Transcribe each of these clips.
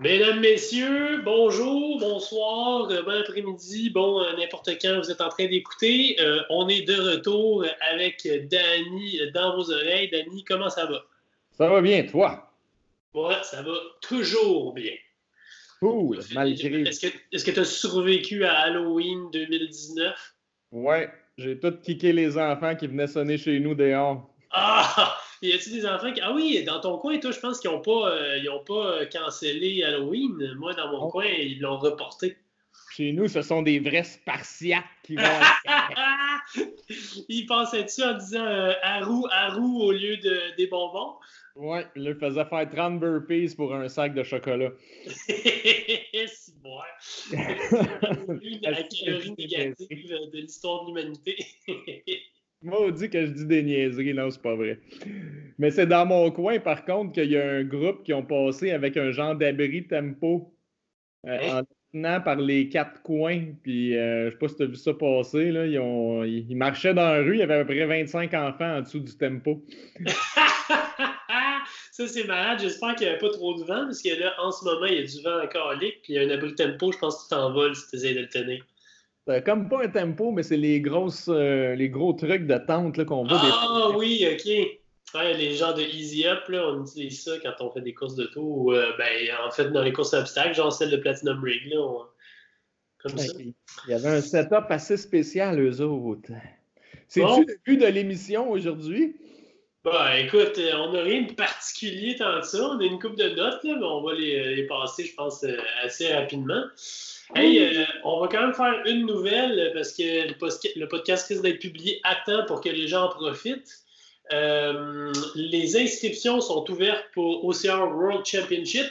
Mesdames, Messieurs, bonjour, bonsoir, bon après-midi, bon euh, n'importe quand vous êtes en train d'écouter. Euh, on est de retour avec Danny dans vos oreilles. Danny, comment ça va? Ça va bien, toi? Ouais, ça va toujours bien. Cool, malgré. Est-ce que tu as survécu à Halloween 2019? Ouais, j'ai tout kické les enfants qui venaient sonner chez nous dehors. Ah! Y a-t-il des enfants qui. Ah oui, dans ton coin, toi, je pense qu'ils n'ont pas, euh, pas euh, cancellé Halloween. Moi, dans mon oh. coin, ils l'ont reporté. Chez nous, ce sont des vrais spartiates qui vont. ils pensaient dessus en disant euh, Harou, Harou au lieu de, des bonbons? Ouais, ils leur faisaient faire 30 burpees pour un sac de chocolat. C'est bon. la calorie négative de l'histoire de l'humanité. Moi, on dit que je dis des niaiseries, non, c'est pas vrai. Mais c'est dans mon coin, par contre, qu'il y a un groupe qui ont passé avec un genre d'abri tempo euh, en tenant par les quatre coins. Puis, euh, je sais pas si tu as vu ça passer, là. Ils, ont, ils, marchaient dans la rue, il y avait à peu près 25 enfants en dessous du tempo. ça, c'est malade. J'espère qu'il n'y avait pas trop de vent, parce que là, en ce moment, il y a du vent encore puis il y a un abri tempo, je pense que tu t'envoles si tu essaies de le tenir. C'est comme pas un tempo, mais c'est les grosses, euh, les gros trucs de tente qu'on voit. Ah oui, ok. les gens de Easy Up, là, on utilise ça quand on fait des courses de tour. Euh, ben, en fait, dans les courses d'obstacles, genre celle de Platinum Rig, là, comme ça. Il y avait un setup assez spécial, eux autres. C'est-tu le but de l'émission aujourd'hui? Ben, écoute, euh, on n'a rien de particulier tant que ça. On a une coupe de notes, là, mais on va les, les passer, je pense, assez rapidement. Hey, euh, on va quand même faire une nouvelle parce que le podcast risque d'être publié à temps pour que les gens en profitent. Euh, les inscriptions sont ouvertes pour OCR World Championship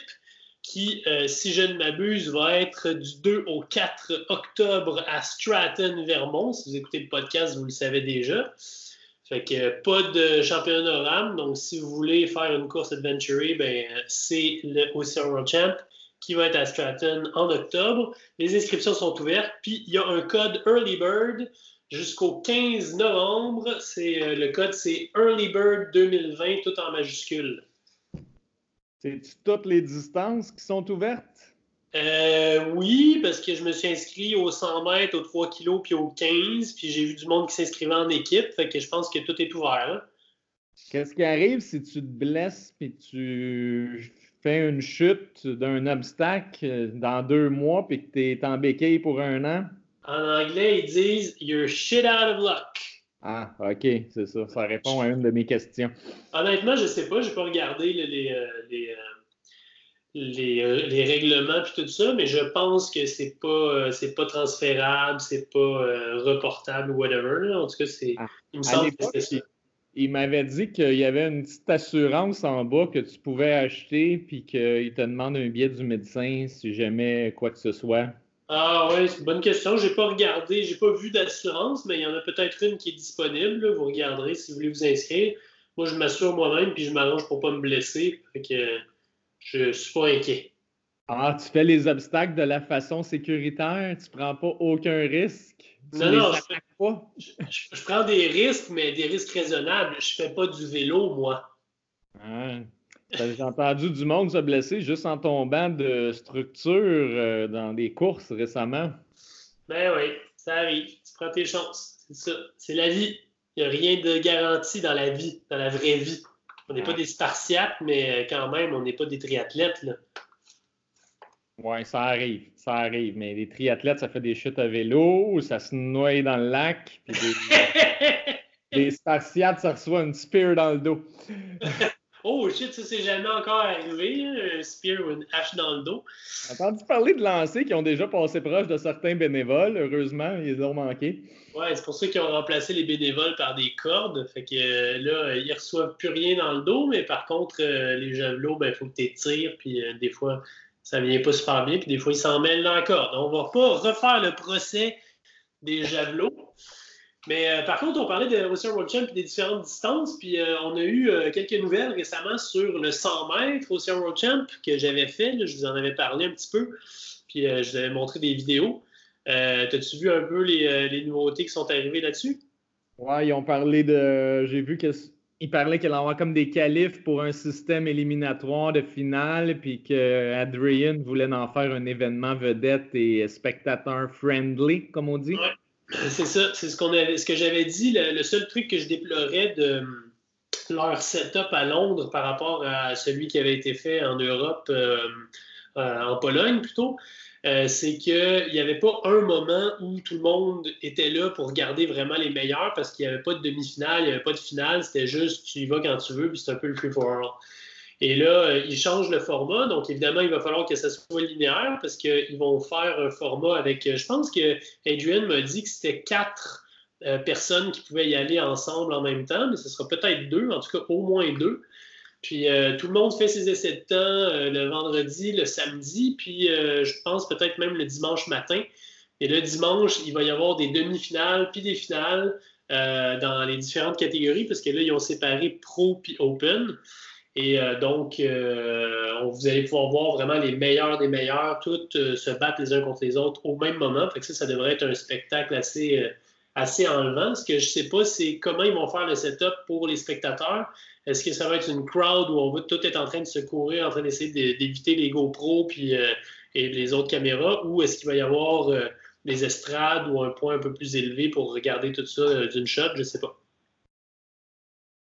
qui, euh, si je ne m'abuse, va être du 2 au 4 octobre à Stratton, Vermont. Si vous écoutez le podcast, vous le savez déjà. Fait que pas de championnat RAM. Donc, si vous voulez faire une course adventure, ben, c'est le OCR World Champ qui va être à Stratton en octobre. Les inscriptions sont ouvertes. Puis il y a un code Early Bird jusqu'au 15 novembre. C'est, euh, le code, c'est Early Bird 2020, tout en majuscule. C'est toutes les distances qui sont ouvertes? Euh, oui, parce que je me suis inscrit aux 100 mètres, aux 3 kilos, puis aux 15, puis j'ai vu du monde qui s'inscrivait en équipe, fait que je pense que tout est ouvert. Qu'est-ce qui arrive si tu te blesses puis tu fais une chute d'un obstacle dans deux mois puis que tu es en béquille pour un an? En anglais, ils disent You're shit out of luck. Ah, OK, c'est ça. Ça répond à une de mes questions. Honnêtement, je sais pas. Je n'ai pas regardé les, euh, les, les, euh, les, règlements et tout ça, mais je pense que c'est pas, euh, c'est pas transférable, c'est pas reportable ou whatever. En tout cas, c'est, ah, il me semble que c'est ça il m'avait dit qu'il y avait une petite assurance en bas que tu pouvais acheter, puis qu'il te demande un billet du médecin si jamais quoi que ce soit. Ah oui, c'est une bonne question. J'ai pas regardé, j'ai pas vu d'assurance, mais il y en a peut-être une qui est disponible. Vous regarderez si vous voulez vous inscrire. Moi, je m'assure moi-même, puis je m'arrange pour pas me blesser. Fait que je suis pas inquiet. Ah, tu fais les obstacles de la façon sécuritaire, tu prends pas aucun risque. non, non, je, prends des risques, mais des risques raisonnables. Je fais pas du vélo, moi. Ah, j'ai entendu du monde se blesser juste en tombant de structure euh, dans des courses récemment? Ben oui, ça arrive. Tu prends tes chances. C'est ça. C'est la vie. Il n'y a rien de garanti dans la vie, dans la vraie vie. On n'est pas des spartiates, mais quand même, on n'est pas des triathlètes. Là. Oui, ça arrive, ça arrive. Mais les triathlètes, ça fait des chutes à vélo, ça se noie dans le lac. Puis les, spartiates, ça reçoit une spear dans le dos. oh shit, ça c'est jamais encore arrivé, un spear ou une hache dans le dos. Entendu parler de lancers qui ont déjà passé proche de certains bénévoles, heureusement, ils ont manqué. Ouais, c'est pour ça qu'ils ont remplacé les bénévoles par des cordes. Fait que euh, là, ils reçoivent plus rien dans le dos, mais par contre, euh, les javelots, ben, il faut que tu tires, puis euh, des fois, ça vient pas super bien, puis des fois, ils s'en mêlent dans la corde. On va pas refaire le procès des javelots. Mais euh, par contre, on parlait de Russian World Champ et des différentes distances, puis euh, on a eu euh, quelques nouvelles récemment sur le 100 mètres Russian World Champ que j'avais fait. je vous en avais parlé un petit peu, puis je vous avais montré des vidéos. T'as-tu vu un peu les, les, nouveautés qui sont arrivées là-dessus? Oui, ils ont parlé de. J'ai vu que il parlait qu'il allait avoir comme des qualifs pour un système éliminatoire de finale, puis que Adrian voulait en faire un événement vedette et spectateur friendly, comme on dit. Ouais, c'est ça, c'est ce, que j'avais dit. Le, seul truc que je déplorais de leur setup à Londres par rapport à celui qui avait été fait en Europe, euh, euh, en Pologne plutôt, euh, c'est qu'il n'y avait pas un moment où tout le monde était là pour regarder vraiment les meilleurs parce qu'il n'y avait pas de demi-finale, il n'y avait pas de finale, c'était juste tu y vas quand tu veux, puis c'est un peu le free for all. Et là, euh, ils changent le format, donc évidemment, il va falloir que ça soit linéaire parce qu'ils vont faire un format avec. Euh, je pense que Adrian m'a dit que c'était quatre personnes qui pouvaient y aller ensemble en même temps, mais ce sera peut-être deux, en tout cas au moins deux. Puis euh, tout le monde fait ses essais de temps euh, le vendredi, le samedi, puis euh, je pense peut-être même le dimanche matin. Et le dimanche, il va y avoir des demi-finales puis des finales dans les différentes catégories, parce que là, ils ont séparé pro puis open. Et donc, vous allez pouvoir voir vraiment les meilleurs des meilleurs, toutes se battre les uns contre les autres au même moment. Que ça, ça devrait être un spectacle assez, assez enlevant. Ce que je ne sais pas, c'est comment ils vont faire le setup pour les spectateurs. Est-ce que ça va être une crowd où on va tout être en train de se courir, en train d'essayer d'éviter les GoPro puis, euh, et les autres caméras, ou est-ce qu'il va y avoir euh, des estrades ou un point un peu plus élevé pour regarder tout ça euh, d'une shot? Je ne sais pas.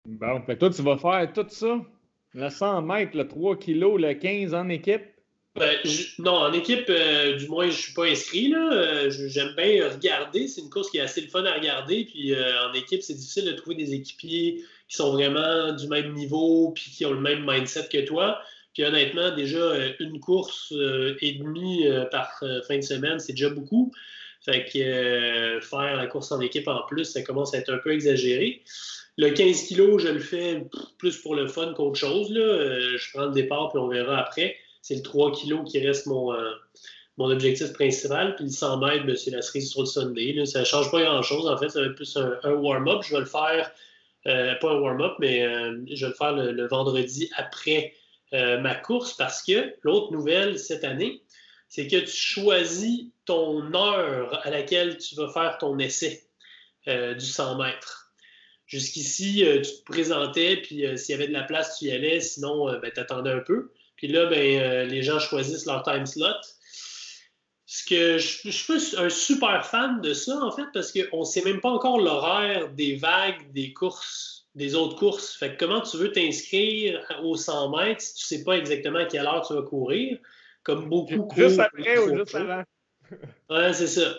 Bon, fait toi, tu vas faire tout ça, le 100 mètres, le 3 kg, le 15 en équipe? Ben, non, en équipe, du moins, je ne suis pas inscrit. J'aime bien regarder. C'est une course qui est assez le fun à regarder. Puis en équipe, c'est difficile de trouver des équipiers qui sont vraiment du même niveau puis qui ont le même mindset que toi. Puis honnêtement, déjà, euh, une course euh, et demie euh, par fin de semaine, c'est déjà beaucoup. Fait que faire la course en équipe en plus, ça commence à être un peu exagéré. Le 15 kg, je le fais plus pour le fun qu'autre chose. Là. je prends le départ puis on verra après. C'est le 3 kg qui reste mon, mon objectif principal. Puis le 100 mètres, ben, c'est la cerise sur le Sunday. Ça ne change pas grand-chose. En fait, ça va être plus un warm-up. Je vais le faire euh, pas un warm-up, mais euh, je vais le faire le, vendredi après euh, ma course parce que l'autre nouvelle cette année, c'est que tu choisis ton heure à laquelle tu vas faire ton essai du 100 mètres. Jusqu'ici, tu te présentais, puis s'il y avait de la place, tu y allais, sinon, ben, tu attendais un peu. Puis là, ben, les gens choisissent leur time slot. Ce que je, suis un super fan de ça, en fait, parce qu'on ne sait même pas encore l'horaire des vagues, des courses, des autres courses. Fait que comment tu veux t'inscrire aux 100 mètres si tu ne sais pas exactement à quelle heure tu vas courir, comme beaucoup Juste après ou juste avant? ouais, c'est ça.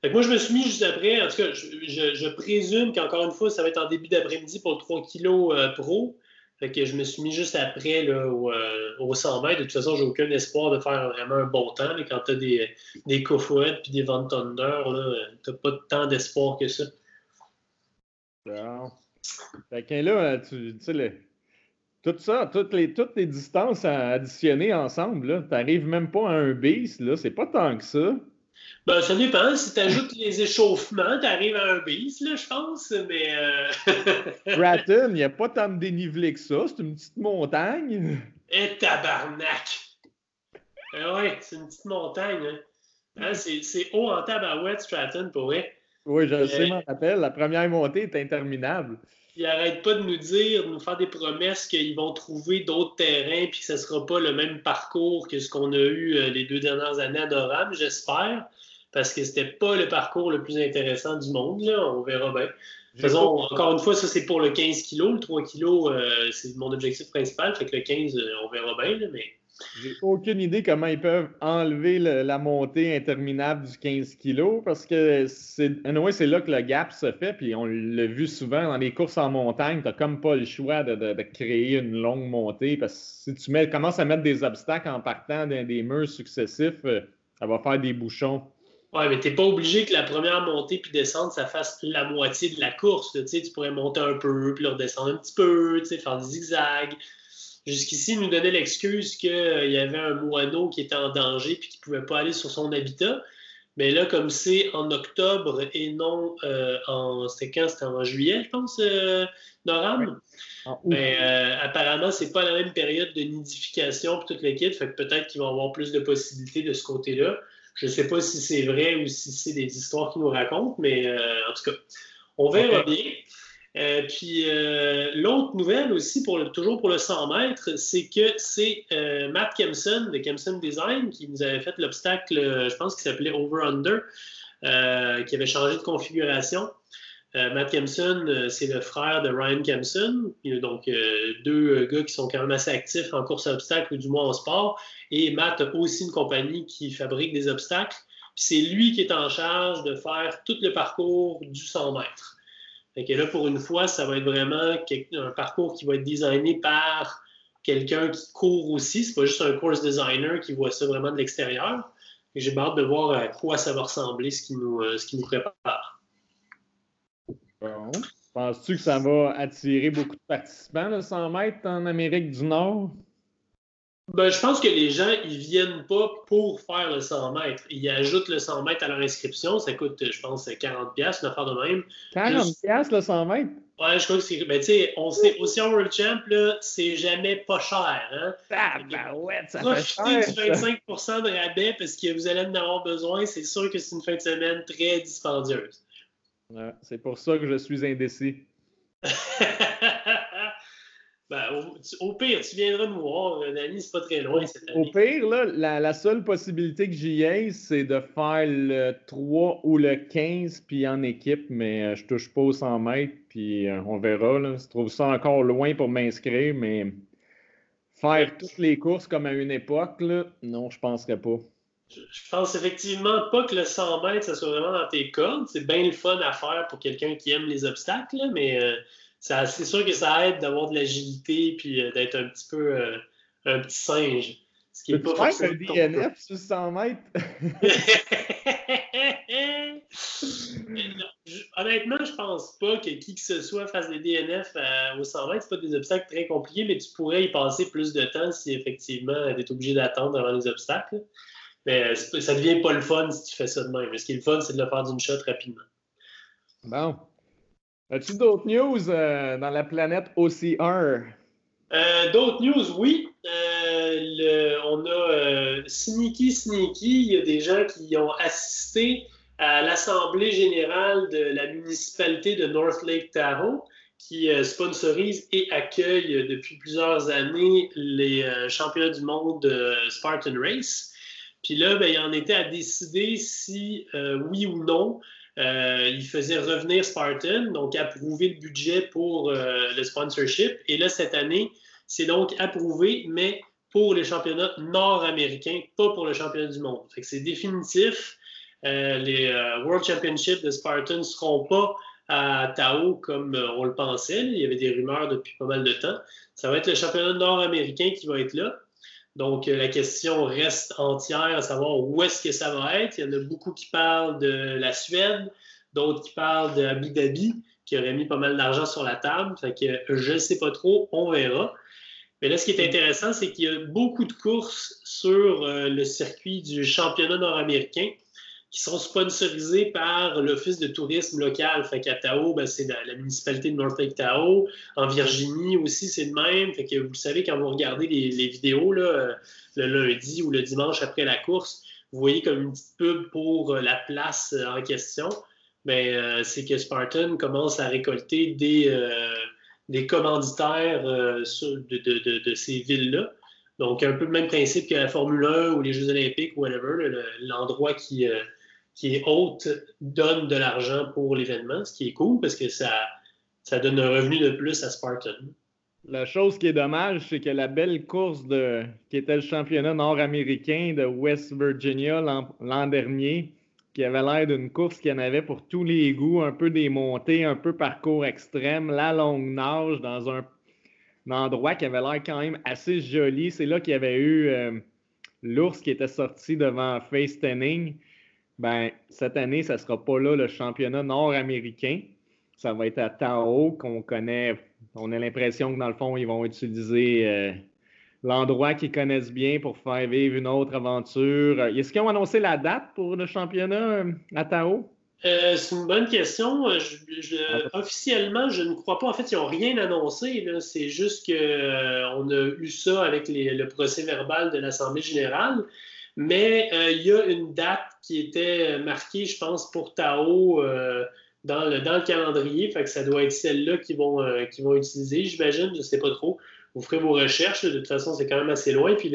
Fait que moi, je me suis mis juste après. En tout cas, je, je présume qu'encore une fois, ça va être en début d'après-midi pour le 3 kg euh, pro. Fait que je me suis mis juste après là, au, euh, 100 mètres. De toute façon, j'ai aucun espoir de faire vraiment un bon temps. quand tu as des, des Cofouettes puis des Van Thunder, tu n'as pas tant d'espoir que ça. Bon. Fait que là, tu sais, tout ça, toutes les, toutes les distances additionnées ensemble, tu n'arrives même pas à un là, c'est pas tant que ça. Ben, ça dépend. Si tu ajoutes les échauffements, tu arrives à un bis, là, je pense, mais. Euh... il n'y a pas tant de dénivelé que ça. C'est une petite montagne. Et eh, tabarnak! Eh oui, c'est une petite montagne. Hein. Hein, c'est haut en tabarouette, Stratton, pour vrai. Oui, je le sais, je m'en rappelle. La première montée est interminable. Ils n'arrêtent pas de nous dire, de nous faire des promesses qu'ils vont trouver d'autres terrains puis que ce ne sera pas le même parcours que ce qu'on a eu euh, les deux dernières années à Doram, j'espère parce que c'était pas le parcours le plus intéressant du monde. On verra bien. Faisons, encore une fois, ça c'est pour le 15 kg. Le 3 kg, euh, c'est mon objectif principal. Fait que le 15, euh, on verra bien. mais... J'ai aucune idée comment ils peuvent enlever la montée interminable du 15 kg parce que c'est là que le gap se fait. Puis on l'a vu souvent dans les courses en montagne, tu n'as comme pas le choix de, créer une longue montée parce que si tu mets, commences à mettre des obstacles en partant des murs successifs, euh, ça va faire des bouchons. Ouais, mais t'es pas obligé que la première montée puis descente, ça fasse la moitié de la course. Tu pourrais monter un peu, puis redescendre un petit peu, faire des zigzags. Jusqu'ici, il nous donnait l'excuse qu'il y avait un moineau qui était en danger puis qui ne pouvait pas aller sur son habitat. Mais là, comme c'est en octobre et non euh, en. C'était quand? C'était en juillet, je pense, euh, Noram? Mais euh, apparemment, c'est pas la même période de nidification pour toute l'équipe. Fait que peut-être qu'ils vont avoir plus de possibilités de ce côté-là. Je ne sais pas si c'est vrai ou si c'est des histoires qui nous racontent, mais euh, en tout cas, on verra bien. Euh, puis l'autre nouvelle aussi, toujours pour le 100 mètres, c'est que c'est Matt Kempson de Kempson Design qui nous avait fait l'obstacle, je pense qu'il s'appelait Over Under, qui avait changé de configuration. Matt Kempson, c'est le frère de Ryan Kempson, donc deux gars qui sont quand même assez actifs en course à obstacles ou du moins en sport. Et Matt a aussi une compagnie qui fabrique des obstacles c'est lui qui est en charge de faire tout le parcours du 100 mètres. Fait là, pour une fois, ça va être vraiment un parcours qui va être designé par quelqu'un qui court aussi. C'est pas juste un course designer qui voit ça vraiment de l'extérieur. J'ai hâte de voir à quoi ça va ressembler, ce qui nous, euh, ce qui nous prépare. Bon. Penses-tu que ça va attirer beaucoup de participants, le 100 mètres en Amérique du Nord? Ben, je pense que les gens, ils viennent pas pour faire le 100 mètres. Ils ajoutent le 100 mètres à leur inscription. Ça coûte, je pense, 40 pièces une affaire de même. 40 pièces le 100 mètres? Ouais, je crois que c'est... Ben, tu sais, on sait, aussi en World Champ, c'est jamais pas cher, hein? Ah, ben ouais, ça Profitez du 25 de rabais parce que vous allez en avoir besoin. C'est sûr que c'est une fin de semaine très dispendieuse. Ouais, c'est pour ça que je suis indécis. Ben, au, pire, tu viendras nous voir. Danny, c'est pas très loin cette année. Au pire, là, la, seule possibilité que j'y ai, c'est de faire le 3 ou le 15 puis en équipe, mais euh, je touche pas aux 100 mètres, puis euh, on verra. Là. Je trouve ça encore loin pour m'inscrire, mais faire toutes les courses comme à une époque, là, non, je penserais pas. Je, pense effectivement pas que le 100 mètres, ça soit vraiment dans tes cordes. C'est bien le fun à faire pour quelqu'un qui aime les obstacles, mais. Euh, c'est sûr que ça aide d'avoir de l'agilité puis euh, d'être un petit peu euh, un petit singe. Ce qui est pas faire un DNF sur 100 mètres? honnêtement, je pense pas que qui que ce soit fasse des DNF au 100 mètres. C'est pas des obstacles très compliqués, mais tu pourrais y passer plus de temps si effectivement tu es obligé d'attendre avant les obstacles. Mais ça devient pas le fun si tu fais ça de même. Ce qui est le fun, c'est de le faire d'une shot rapidement. Bon. As-tu d'autres news euh, dans la planète OCR? Euh, d'autres news, oui. Euh, on a Sneaky Sneaky. Il y a des gens qui ont assisté à l'Assemblée générale de la municipalité de North Lake Tahoe qui sponsorise et accueille depuis plusieurs années les championnats du monde de Spartan Race. Puis là, ben, il en était à décider si oui ou non euh, il faisait revenir Spartan, donc approuver le budget pour euh, le sponsorship. Et là, cette année, c'est donc approuvé, mais pour les championnats nord-américains, pas pour le championnat du monde. C'est définitif. Euh, les World Championships de Spartan ne seront pas à Tao comme on le pensait. Il y avait des rumeurs depuis pas mal de temps. Ça va être le championnat nord-américain qui va être là. Donc, la question reste entière à savoir où est-ce que ça va être. Il y en a beaucoup qui parlent de la Suède, d'autres qui parlent d'Abu Dhabi, qui aurait mis pas mal d'argent sur la table. Fait que je ne sais pas trop, on verra. Mais là, ce qui est intéressant, c'est qu'il y a beaucoup de courses sur euh, le circuit du championnat nord-américain qui sont sponsorisés par l'Office de tourisme local. Fait qu'à Tao, ben, c'est la, municipalité de North Lake Tahoe. En Virginie aussi, c'est le même. Fait que vous savez, quand vous regardez les, vidéos là, le lundi ou le dimanche après la course, vous voyez comme une petite pub pour euh, la place euh, en question. Mais ben, c'est que Spartan commence à récolter des, des commanditaires de, de, ces villes-là. Donc, un peu le même principe que la Formule 1 ou les Jeux olympiques whatever, l'endroit qui, qui est haute donne de l'argent pour l'événement, ce qui est cool parce que ça, ça donne un revenu de plus à Spartan. La chose qui est dommage, c'est que la belle course de, qui était le championnat nord-américain de West Virginia l'an dernier, qui avait l'air d'une course qui en avait pour tous les goûts, un peu des montées, un peu parcours extrême, la longue nage dans un, endroit qui avait l'air quand même assez joli. C'est là qu'il y avait eu euh, l'ours qui était sorti devant Face Tenning ben, cette année, ça ne sera pas là le championnat nord-américain. Ça va être à Tao, qu'on connaît. On a l'impression que dans le fond, ils vont utiliser euh, l'endroit qu'ils connaissent bien pour faire vivre une autre aventure. Est-ce qu'ils ont annoncé la date pour le championnat euh, à Tao? Euh, c'est une bonne question. Officiellement, je ne crois pas. En fait, ils n'ont rien annoncé. C'est juste qu'on a eu ça avec le procès verbal de l'Assemblée générale. Mais euh, il y a une date qui était marquée, je pense, pour Tao. Euh, dans le, dans le calendrier. Fait que ça doit être celle-là qu'ils vont, euh, vont utiliser, j'imagine. Je ne sais pas trop. Vous ferez vos recherches. De toute façon, c'est quand même assez loin. Puis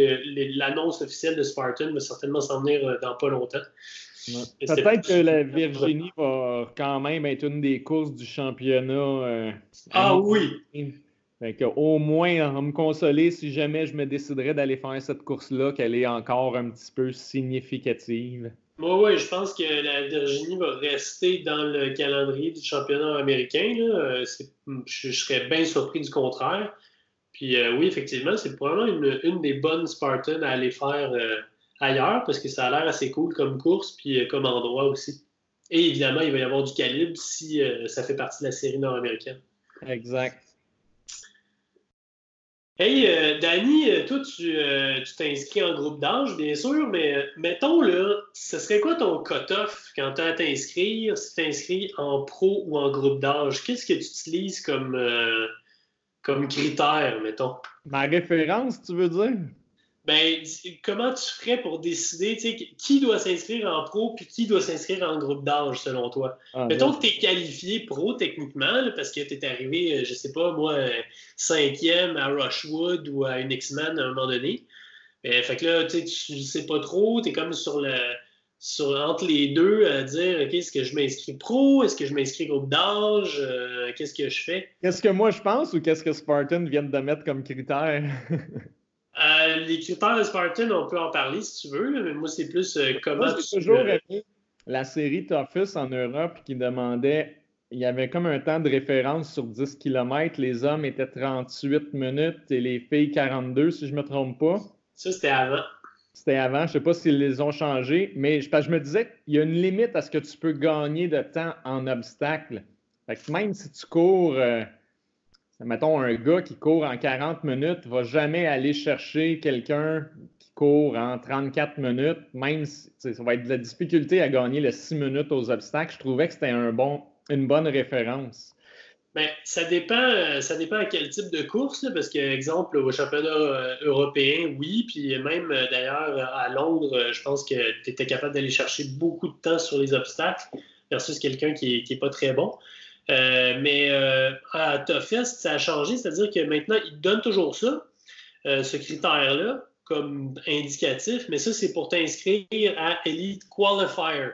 l'annonce officielle de Spartan va certainement s'en venir euh, dans pas longtemps. Peut-être que la Virginie va quand même être une des courses du championnat. Euh, ah oui! Au moins, me consoler si jamais je me déciderais d'aller faire cette course-là, qu'elle est encore un petit peu significative. Oui, oui, je pense que la Virginie va rester dans le calendrier du championnat américain. Euh, je, serais bien surpris du contraire. Puis euh, oui, effectivement, c'est probablement une, des bonnes Spartans à aller faire euh, ailleurs parce que ça a l'air assez cool comme course puis comme endroit aussi. Et évidemment, il va y avoir du calibre si ça fait partie de la série nord-américaine. Exact. Hey, euh, Danny, euh, toi, euh, tu t'inscris en groupe d'âge, bien sûr, mais mettons, là, ce serait quoi ton cut-off quand tu as à t'inscrire, si tu t'inscris en pro ou en groupe d'âge? Qu'est-ce que tu utilises comme, comme critère, mettons? Ma référence, tu veux dire? Ben, comment tu ferais pour décider qui doit s'inscrire en pro puis qui doit s'inscrire en groupe d'âge selon toi? Ah, Mettons que tu es qualifié pro techniquement parce que tu es arrivé, euh, je sais pas, moi, cinquième à Rushwood ou à une X-Men à un moment donné. Euh, fait que là, tu sais pas trop, tu es comme sur le. Sur, entre les deux à dire OK, est-ce que je m'inscris pro, est-ce que je m'inscris groupe d'âge, euh, qu'est-ce que je fais? Qu'est-ce que moi je pense ou qu'est-ce que Spartan vient de mettre comme critère? Euh, les critères de Spartan, on peut en parler si tu veux, mais moi, c'est plus euh, comment moi, j'ai toujours aimé la série Toughest en Europe qui demandait il y avait comme un temps de référence sur 10 km. Les hommes étaient 38 minutes et les filles 42, si je ne me trompe pas. Ça, c'était avant. C'était avant. Je ne sais pas s'ils les ont changés, mais je, je me disais qu'il y a une limite à ce que tu peux gagner de temps en obstacle. même si tu cours. Euh, mettons, un gars qui court en 40 minutes va jamais aller chercher quelqu'un qui court en 34 minutes, même si ça va être de la difficulté à gagner les 6 minutes aux obstacles. Je trouvais que c'était un bon, une bonne référence. Bien, ça dépend, euh, ça dépend à quel type de course, parce que, exemple, au championnat euh, européen, oui, puis même euh, d'ailleurs à Londres, je pense que tu étais capable d'aller chercher beaucoup de temps sur les obstacles versus quelqu'un qui n'est pas très bon. Euh, mais euh, à Toughest, ça a changé, c'est-à-dire que maintenant, ils donnent toujours ça, euh, ce critère-là, comme indicatif, mais ça, c'est pour t'inscrire à Elite Qualifier.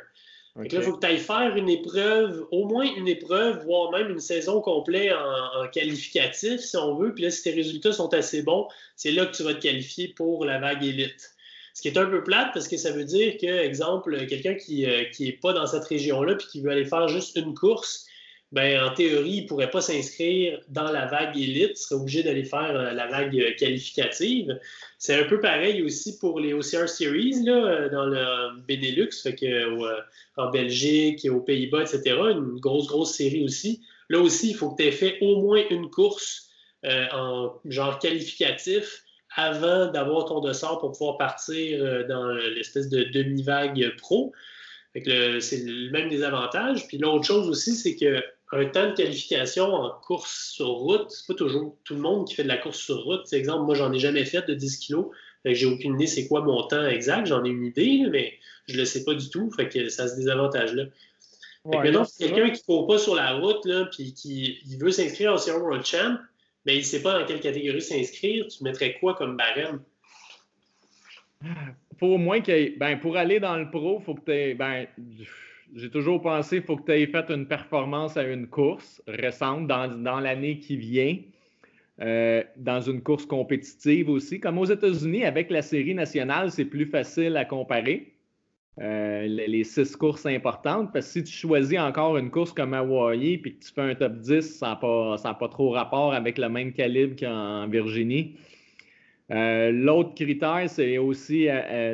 là, il faut que tu ailles faire une épreuve, au moins une épreuve, voire même une saison complète en, qualificatif, si on veut. Puis là, si tes résultats sont assez bons, c'est là que tu vas te qualifier pour la vague élite. Ce qui est un peu plate parce que ça veut dire que, exemple, quelqu'un qui n'est pas dans cette région-là puis qui veut aller faire juste une course, ben, en théorie, il ne pourrait pas s'inscrire dans la vague élite, il serait obligé d'aller faire euh, la vague qualificative. C'est un peu pareil aussi pour les OCR Series là, euh, dans le Benelux, fait que, euh, en Belgique, aux Pays-Bas, etc. Une grosse, grosse série aussi. Là aussi, il faut que tu aies fait au moins une course en genre qualificatif avant d'avoir ton dossard pour pouvoir partir dans l'espèce de demi-vague pro. c'est le même des avantages. Puis l'autre chose aussi, c'est que un temps de qualification en course sur route, c'est pas toujours tout le monde qui fait de la course sur route. Par exemple, moi, j'en ai jamais fait de 10 kilos. J'ai aucune idée c'est quoi mon temps exact. J'en ai une idée, mais je le sais pas du tout. Fait que ça a ce désavantage-là. maintenant, si quelqu'un qui ne court pas sur la route, là, puis qui veut s'inscrire au Sierra World Champ, mais il ne sait pas dans quelle catégorie s'inscrire, tu mettrais quoi comme barème? Faut au moins que, ben, pour aller dans le pro, il faut que tu aies, ben, j'ai toujours pensé qu'il faut que tu aies fait une performance à une course récente dans, l'année qui vient, euh, dans une course compétitive aussi. Comme aux États-Unis, avec la série nationale, c'est plus facile à comparer. Euh, les six courses importantes, parce que si tu choisis encore une course comme Hawaii puis que tu fais un top 10, ça n'a pas, pas, trop rapport avec le même calibre qu'en Virginie. Euh, l'autre critère, c'est aussi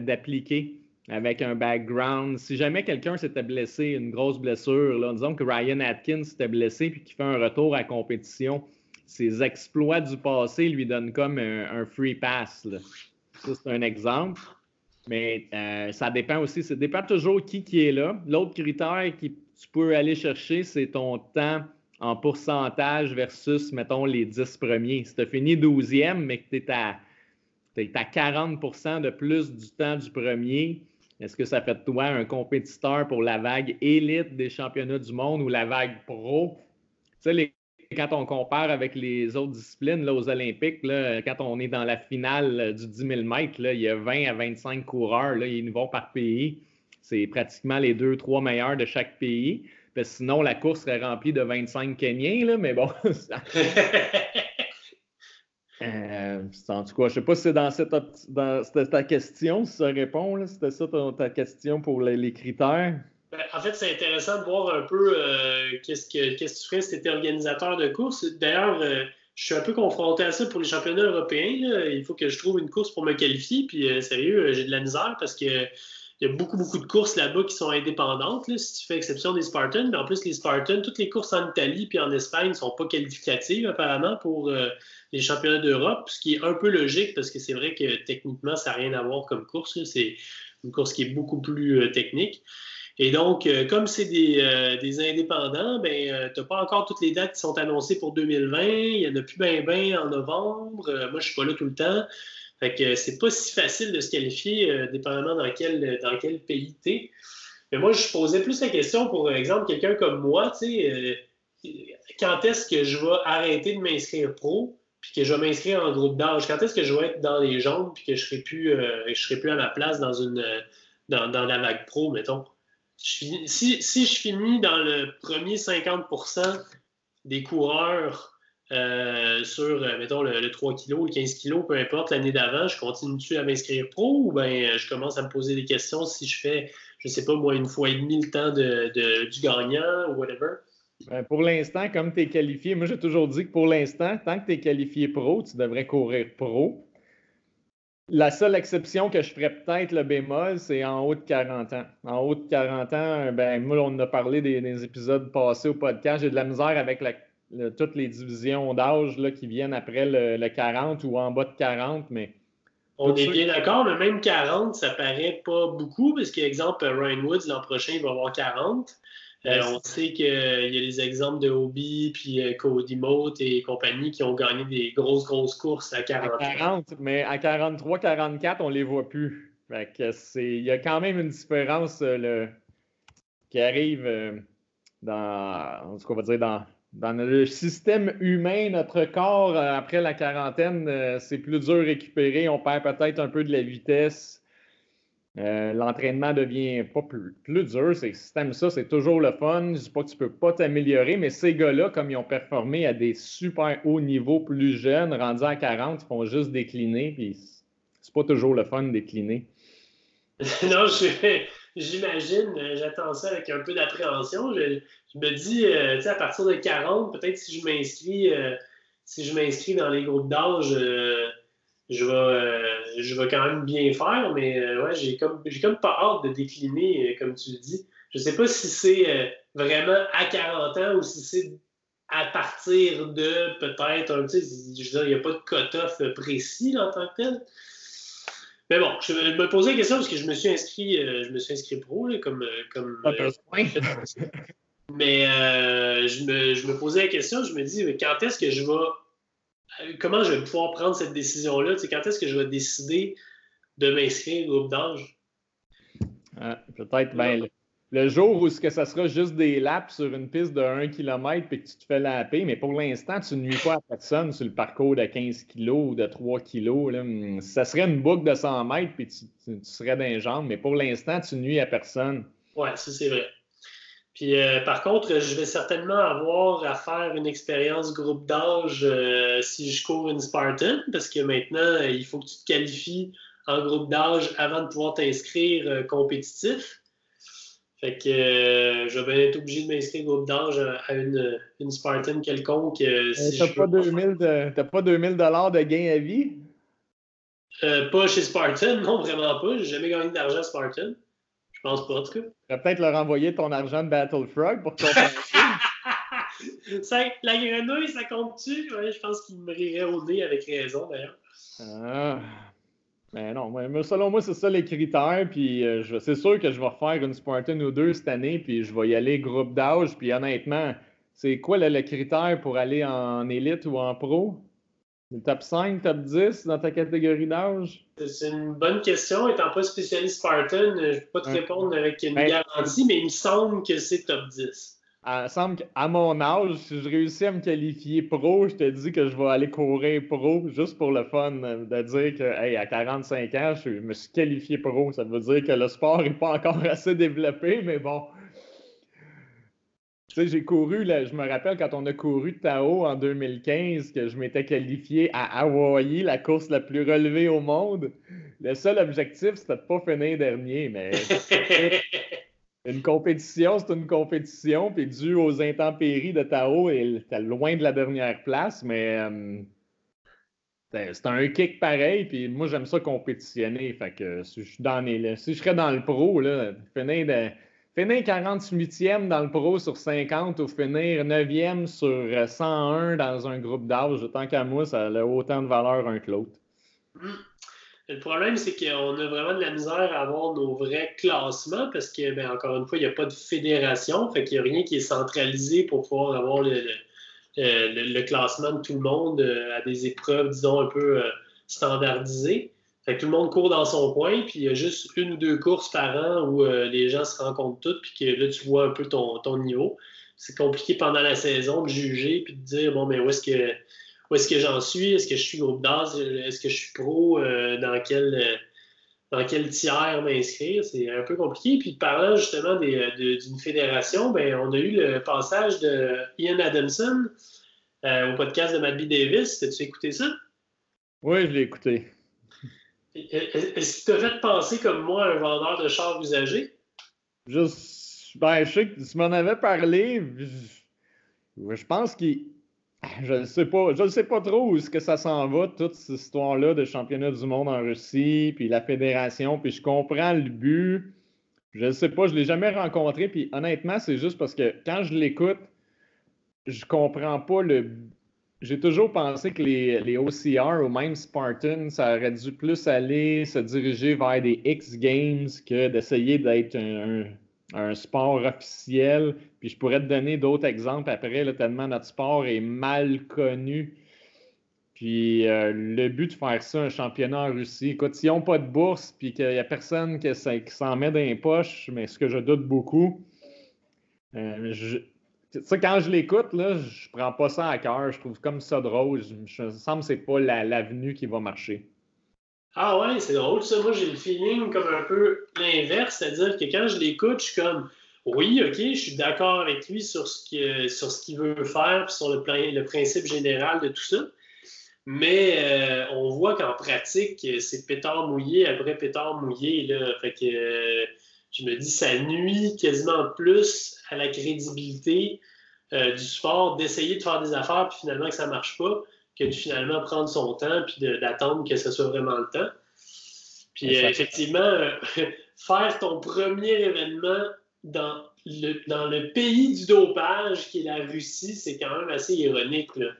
d'appliquer avec un background. Si jamais quelqu'un s'était blessé, une grosse blessure, disons que Ryan Atkins s'était blessé puis qu'il fait un retour à compétition, ses exploits du passé lui donnent comme un, free pass. Ça, c'est un exemple. Mais euh, ça dépend aussi, ça dépend toujours qui, qui est là. L'autre critère que tu peux aller chercher, c'est ton temps en pourcentage versus, mettons, les 10 premiers. Si tu as fini 12e, mais que tu es à, à 40% de plus du temps du premier, Est-ce que ça fait de toi un compétiteur pour la vague élite des championnats du monde ou la vague pro? Tu sais, quand on compare avec les autres disciplines là, aux Olympiques, là, quand on est dans la finale du 10 000 mètres, il y a 20 à 25 coureurs, là, ils vont par pays. C'est pratiquement les deux, trois meilleurs de chaque pays. sinon, la course serait remplie de 25 Kenyans, mais bon. Euh, en tout cas, je ne sais pas si c'est dans, cette, dans ta question, si ça répond. C'était ça ta, question pour les, critères? Ben, en fait, c'est intéressant de voir un peu euh, qu'est-ce, que, que tu ferais si tu étais organisateur de course. D'ailleurs, euh, je suis un peu confronté à ça pour les championnats européens. Il faut que je trouve une course pour me qualifier. Puis, sérieux, j'ai de la misère parce que il y a beaucoup, beaucoup de courses là-bas qui sont indépendantes, si tu fais exception des Spartans. Mais en plus, les Spartans, toutes les courses en Italie puis en Espagne ne sont pas qualificatives apparemment pour euh, les championnats d'Europe, ce qui est un peu logique parce que c'est vrai que techniquement, ça n'a rien à voir comme course. C'est une course qui est beaucoup plus euh, technique. Et donc, euh, comme c'est des, indépendants, ben, tu n'as pas encore toutes les dates qui sont annoncées pour 2020. Il n'y en a plus bien bien en novembre. moi, je ne suis pas là tout le temps. Fait que c'est pas si facile de se qualifier, euh, dépendamment dans quel, dans quel pays tu es. Mais moi, je posais plus la question, pour exemple, quelqu'un comme moi, tu sais, euh, quand est-ce que je vais arrêter de m'inscrire pro, puis que je vais m'inscrire en groupe d'âge? Quand est-ce que je vais être dans les jambes, puis que je serai, plus, euh, serai plus à ma place dans, une, dans, dans la vague pro, mettons? si, si je finis dans le premier 50% des coureurs euh, sur, euh, mettons, le, 3 kg, le 15 kg, peu importe, l'année d'avant, je continue-tu à m'inscrire pro ou bien euh, je commence à me poser des questions si je fais, je sais pas, moi, une fois et demi le temps de, du gagnant ou whatever? Ben, pour l'instant, comme tu es qualifié, moi j'ai toujours dit que pour l'instant, tant que tu es qualifié pro, tu devrais courir pro. La seule exception que je ferais peut-être le bémol, c'est en haut de 40 ans. En haut de 40 ans, ben, moi, on a parlé des, des épisodes passés au podcast. J'ai de la misère avec la toutes les divisions d'âge qui viennent après le, 40 ou en bas de 40, mais. On est bien d'accord, mais même 40, ça paraît pas beaucoup, parce qu'exemple, Ryan Woods, l'an prochain, il va avoir 40. Euh, on sait qu'il y a les exemples de Hobie, puis euh, Cody Mote et compagnie qui ont gagné des grosses, grosses courses à 40. À 40, mais à 43, 44, on les voit plus. il y a quand même une différence euh, qui arrive dans, en tout cas, on va dire dans, dans le système humain, notre corps, euh, après la quarantaine, euh, c'est plus dur à récupérer. On perd peut-être un peu de la vitesse. Euh, l'entraînement devient pas plus, dur. C'est système ça, c'est toujours le fun. Je ne dis pas que tu peux pas t'améliorer, mais ces gars-là, comme ils ont performé à des super hauts niveaux plus jeunes, rendus à 40, ils font juste décliner. Puis c'est pas toujours le fun de décliner. non, j'imagine, j'attends ça avec un peu d'appréhension je me dis, euh, à partir de 40, peut-être si je m'inscris euh, si je m'inscris dans les groupes d'âge, euh, je, vais, je vais quand même bien faire, mais ouais, j'ai comme, comme pas hâte de décliner, comme tu le dis. Je ne sais pas si c'est vraiment à 40 ans ou si c'est à partir de peut-être, je veux dire, il n'y a pas de cut-off précis en tant que tel. Mais bon, je, me posais la question parce que je me suis inscrit, je me suis inscrit pro, comme. comme mais euh, je, me, posais la question, je me dis, quand est-ce que je vais. Euh, comment je vais pouvoir prendre cette décision-là? Quand est-ce que je vais décider de m'inscrire au groupe d'âge? Ah, peut-être ben, le, jour où ce que ça sera juste des laps sur une piste de 1 km et que tu te fais laper, mais pour l'instant, tu ne nuis pas à personne sur le parcours de 15 kg ou de 3 kg. Ça serait une boucle de 100 mètres puis tu, tu serais jambes, mais pour l'instant, tu nuis à personne. Oui, ça c'est vrai. Puis euh, par contre, je vais certainement avoir à faire une expérience groupe d'âge euh, si je cours une Spartan, parce que maintenant, il faut que tu te qualifies en groupe d'âge avant de pouvoir t'inscrire euh, compétitif. Fait que je vais être obligé de m'inscrire groupe d'âge à une, une, Spartan quelconque. si t'as, pas 2000 de, pas 2000 de gain à vie? pas chez Spartan, non, vraiment pas. J'ai jamais gagné d'argent à Spartan. Je pense pas, en tout cas. Tu vas peut-être leur envoyer ton argent de Battle Frog pour qu'on ça, La grenouille, ça compte-tu? Ouais, je pense qu'il me rirait au nez avec raison, d'ailleurs. Ah. Mais non, mais selon moi, c'est ça les critères. Puis euh, c'est sûr que je vais refaire une Spartan ou deux cette année, puis je vais y aller groupe d'âge. Puis honnêtement, c'est quoi le critère pour aller en élite ou en pro? Top 5, top 10 dans ta catégorie d'âge? C'est une bonne question. Étant pas spécialiste Spartan, je ne peux pas te répondre avec une ben, garantie, mais il me semble que c'est top 10. Il me semble qu'à mon âge, si je réussis à me qualifier pro, je te dis que je vais aller courir pro juste pour le fun de dire que hey, à 45 ans, je me suis qualifié pro. Ça veut dire que le sport n'est pas encore assez développé, mais bon, tu sais, j'ai couru, là, je me rappelle quand on a couru Tao en 2015, que je m'étais qualifié à Hawaii, la course la plus relevée au monde. Le seul objectif, c'était de pas finir dernier, mais une compétition, c'est une compétition, puis dû aux intempéries de Tao, était loin de la dernière place, mais euh, c'est un kick pareil, puis moi j'aime ça compétitionner. Fait que si je, dans si je serais dans le pro, là, finir de finir 48e dans le pro sur 50 ou finir 9e sur 101 dans un groupe d'âge, tant qu'à moi, ça a autant de valeur un que l'autre. Hmm. Le problème, c'est qu'on a vraiment de la misère à avoir nos vrais classements parce que, ben, encore une fois, il n'y a pas de fédération, fait qu'il n'y a rien qui est centralisé pour pouvoir avoir le, classement de tout le monde euh, à des épreuves, disons, un peu euh, standardisées. Fait tout le monde court dans son coin, puis il y a juste une ou deux courses par an où euh, les gens se rencontrent toutes, puis que là, tu vois un peu ton, niveau. C'est compliqué pendant la saison de juger, puis de dire, bon, mais où est-ce que, où est-ce que j'en suis? Est-ce que je suis groupe d'âge? Est-ce que je suis pro? Euh, dans, quel, euh, dans quel tiers m'inscrire? C'est un peu compliqué. Puis parlant justement d'une fédération, ben, on a eu le passage de Ian Adamson au podcast de Matt Davis. As-tu écouté ça? Oui, je l'ai écouté. Est-ce qu'il t'a fait penser comme moi un vendeur de chars usagés? Juste, ben, je sais que tu m'en avais parlé. Je, pense qu'il. Je ne sais pas. Je sais pas trop où est-ce que ça s'en va, toute cette histoire-là de championnat du monde en Russie, puis la fédération, puis je comprends le but. Je ne sais pas, je ne l'ai jamais rencontré, puis honnêtement, c'est juste parce que quand je l'écoute, je comprends pas le j'ai toujours pensé que les, OCR ou même Spartan, ça aurait dû plus aller se diriger vers des X Games que d'essayer d'être un, sport officiel. Puis je pourrais te donner d'autres exemples après, tellement notre sport est mal connu. Puis euh, le but de faire ça, un championnat en Russie, écoute, s'ils n'ont pas de bourse, puis qu'il n'y a personne qui, s'en met dans les poches, mais ce que je doute beaucoup, euh, je, quand je l'écoute, là, je prends pas ça à cœur. Je trouve comme ça drôle. Je, me semble que c'est pas l'avenue qui va marcher. Ah ouais, c'est drôle ça. Moi, j'ai le feeling comme un peu l'inverse, c'est-à-dire que quand je l'écoute, je suis comme oui, ok, je suis d'accord avec lui sur ce qu'il sur ce veut faire, puis sur le, le principe général de tout ça. Mais euh, on voit qu'en pratique, c'est pétard mouillé après pétard mouillé. Là. Fait que euh, je me dis, ça nuit quasiment plus à la crédibilité euh, du sport d'essayer de faire des affaires, puis finalement que ça ne marche pas, que de finalement prendre son temps, puis d'attendre que ce soit vraiment le temps. Puis euh, effectivement, euh, faire ton premier événement dans le, dans le pays du dopage, qui est la Russie, c'est quand même assez ironique. Là.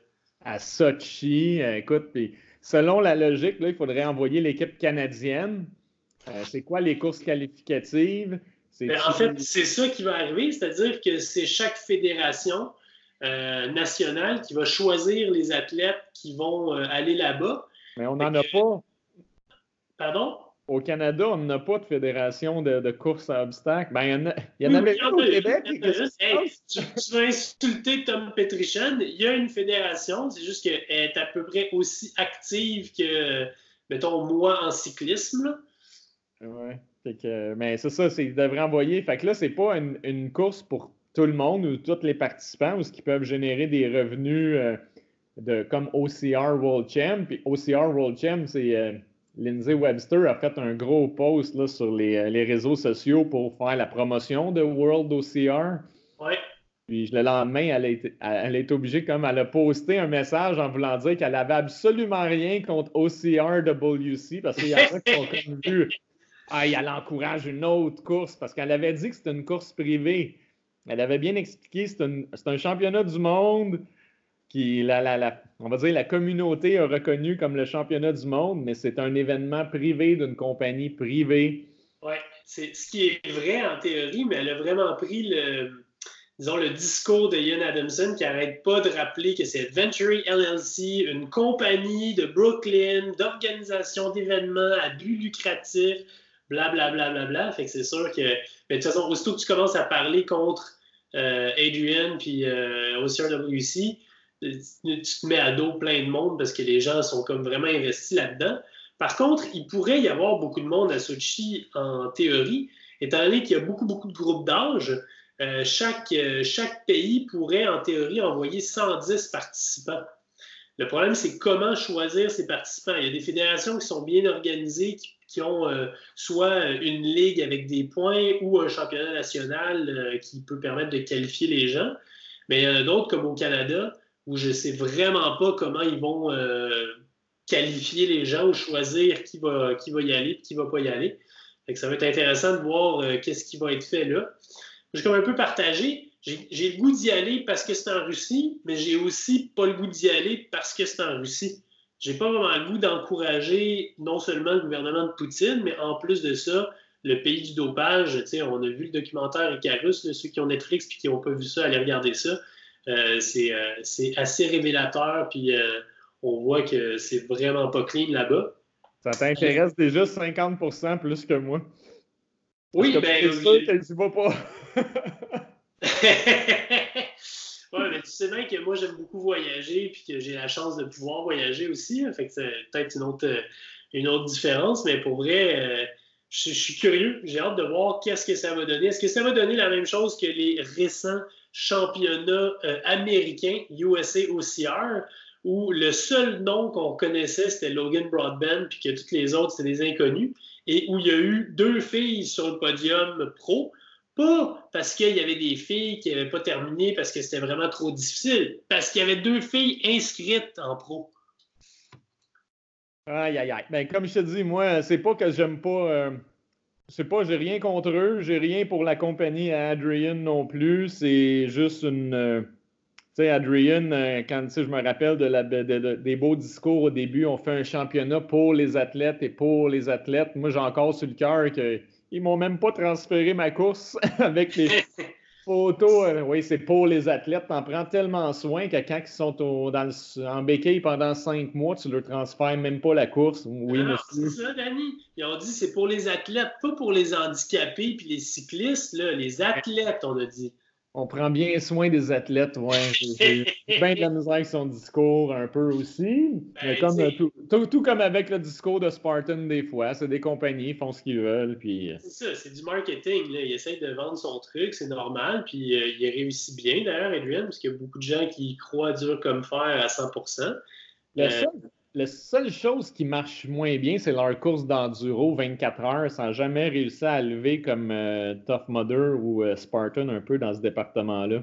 À Sochi, écoute, puis selon la logique, là, il faudrait envoyer l'équipe canadienne euh, c'est quoi les courses qualificatives? Ben, en fait, c'est ça qui va arriver, c'est-à-dire que c'est chaque fédération euh, nationale qui va choisir les athlètes qui vont euh, aller là-bas. Mais on n'en a pas. Pardon? Au Canada, on n'a pas de fédération de, course à obstacles. Ben, il y en, a, avait au Québec. tu, vas insulter Tom Petrichan. Il y a une fédération, c'est juste qu'elle est à peu près aussi active que, mettons, moi en cyclisme. Ouais. mais c'est ça, c'est, ils devraient envoyer. Fait que là, c'est pas une, course pour tout le monde ou tous les participants ou ce qui peuvent générer des revenus euh, de, comme OCR World Champ. Puis OCR World Champ, c'est euh, Lindsay Webster a fait un gros post là, sur les, euh, les, réseaux sociaux pour faire la promotion de World OCR. Ouais. Puis le lendemain, elle a, été, elle est obligée, comme elle a posté un message en voulant dire qu'elle avait absolument rien contre OCRWC parce qu'il y a qui ont comme vu elle encourage une autre course parce qu'elle avait dit que c'était une course privée. Elle avait bien expliqué c'est un, un, championnat du monde qui, la, la, on va dire, la communauté a reconnu comme le championnat du monde, mais c'est un événement privé d'une compagnie privée. Oui, c'est ce qui est vrai en théorie, mais elle a vraiment pris le, disons, le discours de Ian Adamson qui n'arrête pas de rappeler que c'est Adventure LLC, une compagnie de Brooklyn, d'organisation d'événements à but lucratif, blablabla. Bla, bla, bla, Fait que c'est sûr que, mais de toute façon, aussitôt que tu commences à parler contre euh, Adrian puis euh, OCRWC, tu te mets à dos plein de monde parce que les gens sont comme vraiment investis là-dedans. Par contre, il pourrait y avoir beaucoup de monde à Sochi en théorie, étant donné qu'il y a beaucoup, beaucoup de groupes d'âge. Euh, chaque, euh, chaque pays pourrait, en théorie, envoyer 110 participants. Le problème, c'est comment choisir ces participants. Il y a des fédérations qui sont bien organisées, qui, ont euh, soit une ligue avec des points ou un championnat national qui peut permettre de qualifier les gens. Mais il y en a d'autres, comme au Canada, où je ne sais vraiment pas comment ils vont qualifier les gens ou choisir qui va, qui va y aller et qui ne va pas y aller. ça va être intéressant de voir qu'est-ce qui va être fait là j'ai comme un peu partagé. J'ai le goût d'y aller parce que c'est en Russie, mais j'ai aussi pas le goût d'y aller parce que c'est en Russie. J'ai pas vraiment le goût d'encourager non seulement le gouvernement de Poutine, mais en plus de ça, le pays du dopage. On a vu le documentaire Icarus, ceux qui ont Netflix et qui n'ont pas vu ça, allez regarder ça. Euh, euh, c'est assez révélateur, puis euh, on voit que c'est vraiment pas clean là-bas. Ça t'intéresse déjà 50% plus que moi? Oui, ben. C'est sûr qu'elle ne pas. mais tu sais bien que moi, j'aime beaucoup voyager puis que j'ai la chance de pouvoir voyager aussi. fait que c'est peut-être une autre, une autre différence, mais pour vrai, euh, je, suis curieux. J'ai hâte de voir qu'est-ce que ça va donner. Est-ce que ça va donner la même chose que les récents championnats euh, américains, USA OCR, où le seul nom qu'on connaissait, c'était Logan Broadband, puis que toutes les autres, c'était des inconnus, et où il y a eu deux filles sur le podium pro? Pas parce qu'il y avait des filles qui n'avaient pas terminé parce que c'était vraiment trop difficile, parce qu'il y avait deux filles inscrites en pro. Aïe, aïe, aïe. Ben, comme je te dis, moi, c'est pas que j'aime pas. Euh, c'est pas, j'ai rien contre eux, j'ai rien pour la compagnie à Adrian non plus. C'est juste une. Euh, tu sais, Adrian, euh, quand je me rappelle de la, des beaux discours au début, on fait un championnat pour les athlètes et pour les athlètes. Moi, j'ai encore sur le cœur que ils m'ont même pas transféré ma course avec les photos. Euh, oui, c'est pour les athlètes. T'en prends tellement soin que quand ils sont en béquille pendant cinq mois, tu leur transfères même pas la course. Oui, ah, C'est ça, Danny. Ils ont dit c'est pour les athlètes, pas pour les handicapés puis les cyclistes. Là. Les athlètes, on a dit. On prend bien soin des athlètes, ouais. J'ai bien de la misère avec son discours un peu aussi. Ben, comme, tout, comme avec le discours de Spartan des fois. C'est des compagnies, ils font ce qu'ils veulent. Puis... Euh. C'est ça, c'est du marketing. Là. Il essaie de vendre son truc, c'est normal. Puis euh, il réussit bien d'ailleurs, Adrian, parce qu'il y a beaucoup de gens qui croient dur comme fer à 100 le, euh, seul, la seule chose qui marche moins bien, c'est leur course d'enduro 24 heures sans jamais réussir à lever comme euh, Tough Mudder ou euh, Spartan un peu dans ce département-là.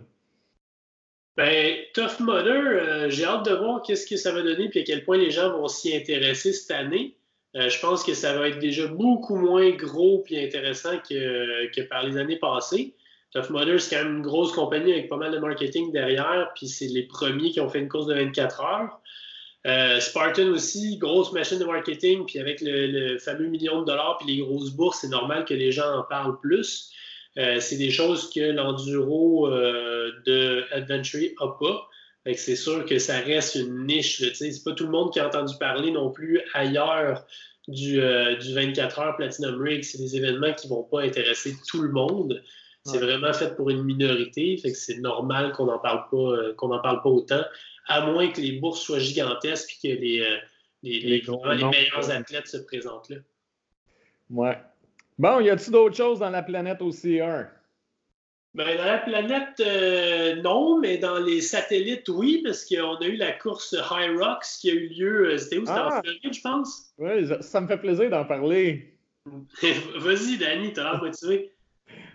Ben, Tough Mudder, euh, j'ai hâte de voir qu'est-ce que ça va donner et à quel point les gens vont s'y intéresser cette année. je pense que ça va être déjà beaucoup moins gros et intéressant que, que par les années passées. Tough Mudder, c'est quand même une grosse compagnie avec pas mal de marketing derrière, puis c'est les premiers qui ont fait une course de 24 heures. Euh, Spartan aussi, grosse machine de marketing, puis avec le, fameux million de dollars, puis les grosses bourses, c'est normal que les gens en parlent plus. Euh, c'est des choses que l'enduro euh, de Adventure n'a pas. C'est sûr que ça reste une niche. C'est pas tout le monde qui a entendu parler non plus ailleurs du, du 24 heures Platinum Rig. C'est des événements qui vont pas intéresser tout le monde. C'est vraiment fait pour une minorité. Fait que c'est normal qu'on n'en parle pas, qu'on en parle pas autant à moins que les bourses soient gigantesques et que les, euh, les, meilleurs athlètes se présentent là. Ouais. Bon, y a-t-il d'autres choses dans la planète OCR? Ben, dans la planète, euh, non, mais dans les satellites, oui, parce qu'on a eu la course High Rocks qui a eu lieu, euh, c'était où? C'était en ah! Floride, je pense? Oui, ça me fait plaisir d'en parler. Vas-y, Danny, t'as l'air motivé.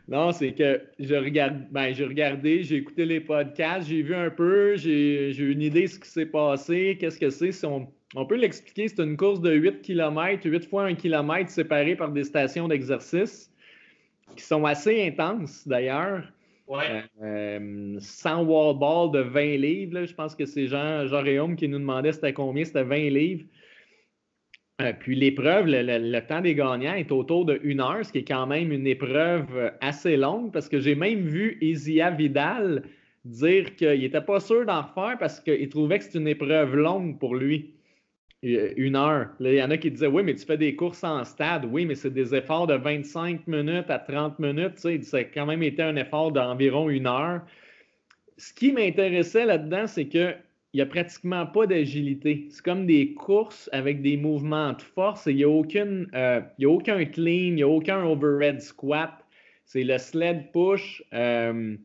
Non, c'est que je regarde, ben, j'ai regardé, j'ai écouté les podcasts, j'ai vu un peu, j'ai eu une idée de ce qui s'est passé, qu'est-ce que c'est. on, on, peut l'expliquer, c'est une course de 8 km, 8 fois 1 km séparée par des stations d'exercice qui sont assez intenses d'ailleurs. Ouais. Euh, sans wall ball de 20 livres, je pense que c'est Jean, Jean Réaume qui nous demandait c'était combien, c'était 20 livres. Euh, puis l'épreuve, le, temps des gagnants est autour de une heure, ce qui est quand même une épreuve assez longue parce que j'ai même vu Isia Vidal dire qu'il n'était pas sûr d'en refaire parce qu'il trouvait que c'était une épreuve longue pour lui. Une heure. il y en a qui disaient Oui, mais tu fais des courses en stade. Oui, mais c'est des efforts de 25 minutes à 30 minutes. Tu ça a quand même été un effort d'environ une heure. Ce qui m'intéressait là-dedans, c'est que il n'y a pratiquement pas d'agilité. C'est comme des courses avec des mouvements de force il n'y a, euh, a aucun clean, il n'y a aucun overhead squat. C'est le sled push. Euh,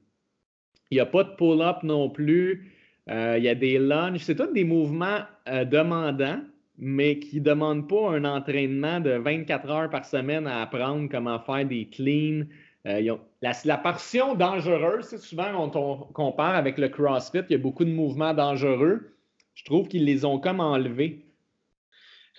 il n'y a pas de pull-up non plus. Euh, il y a des lunges. C'est tous des mouvements demandants, mais qui ne demandent pas un entraînement de 24 heures par semaine à apprendre comment faire des cleans, la, portion dangereuse, souvent on, compare avec le CrossFit, il y a beaucoup de mouvements dangereux. Je trouve qu'ils les ont comme enlevés.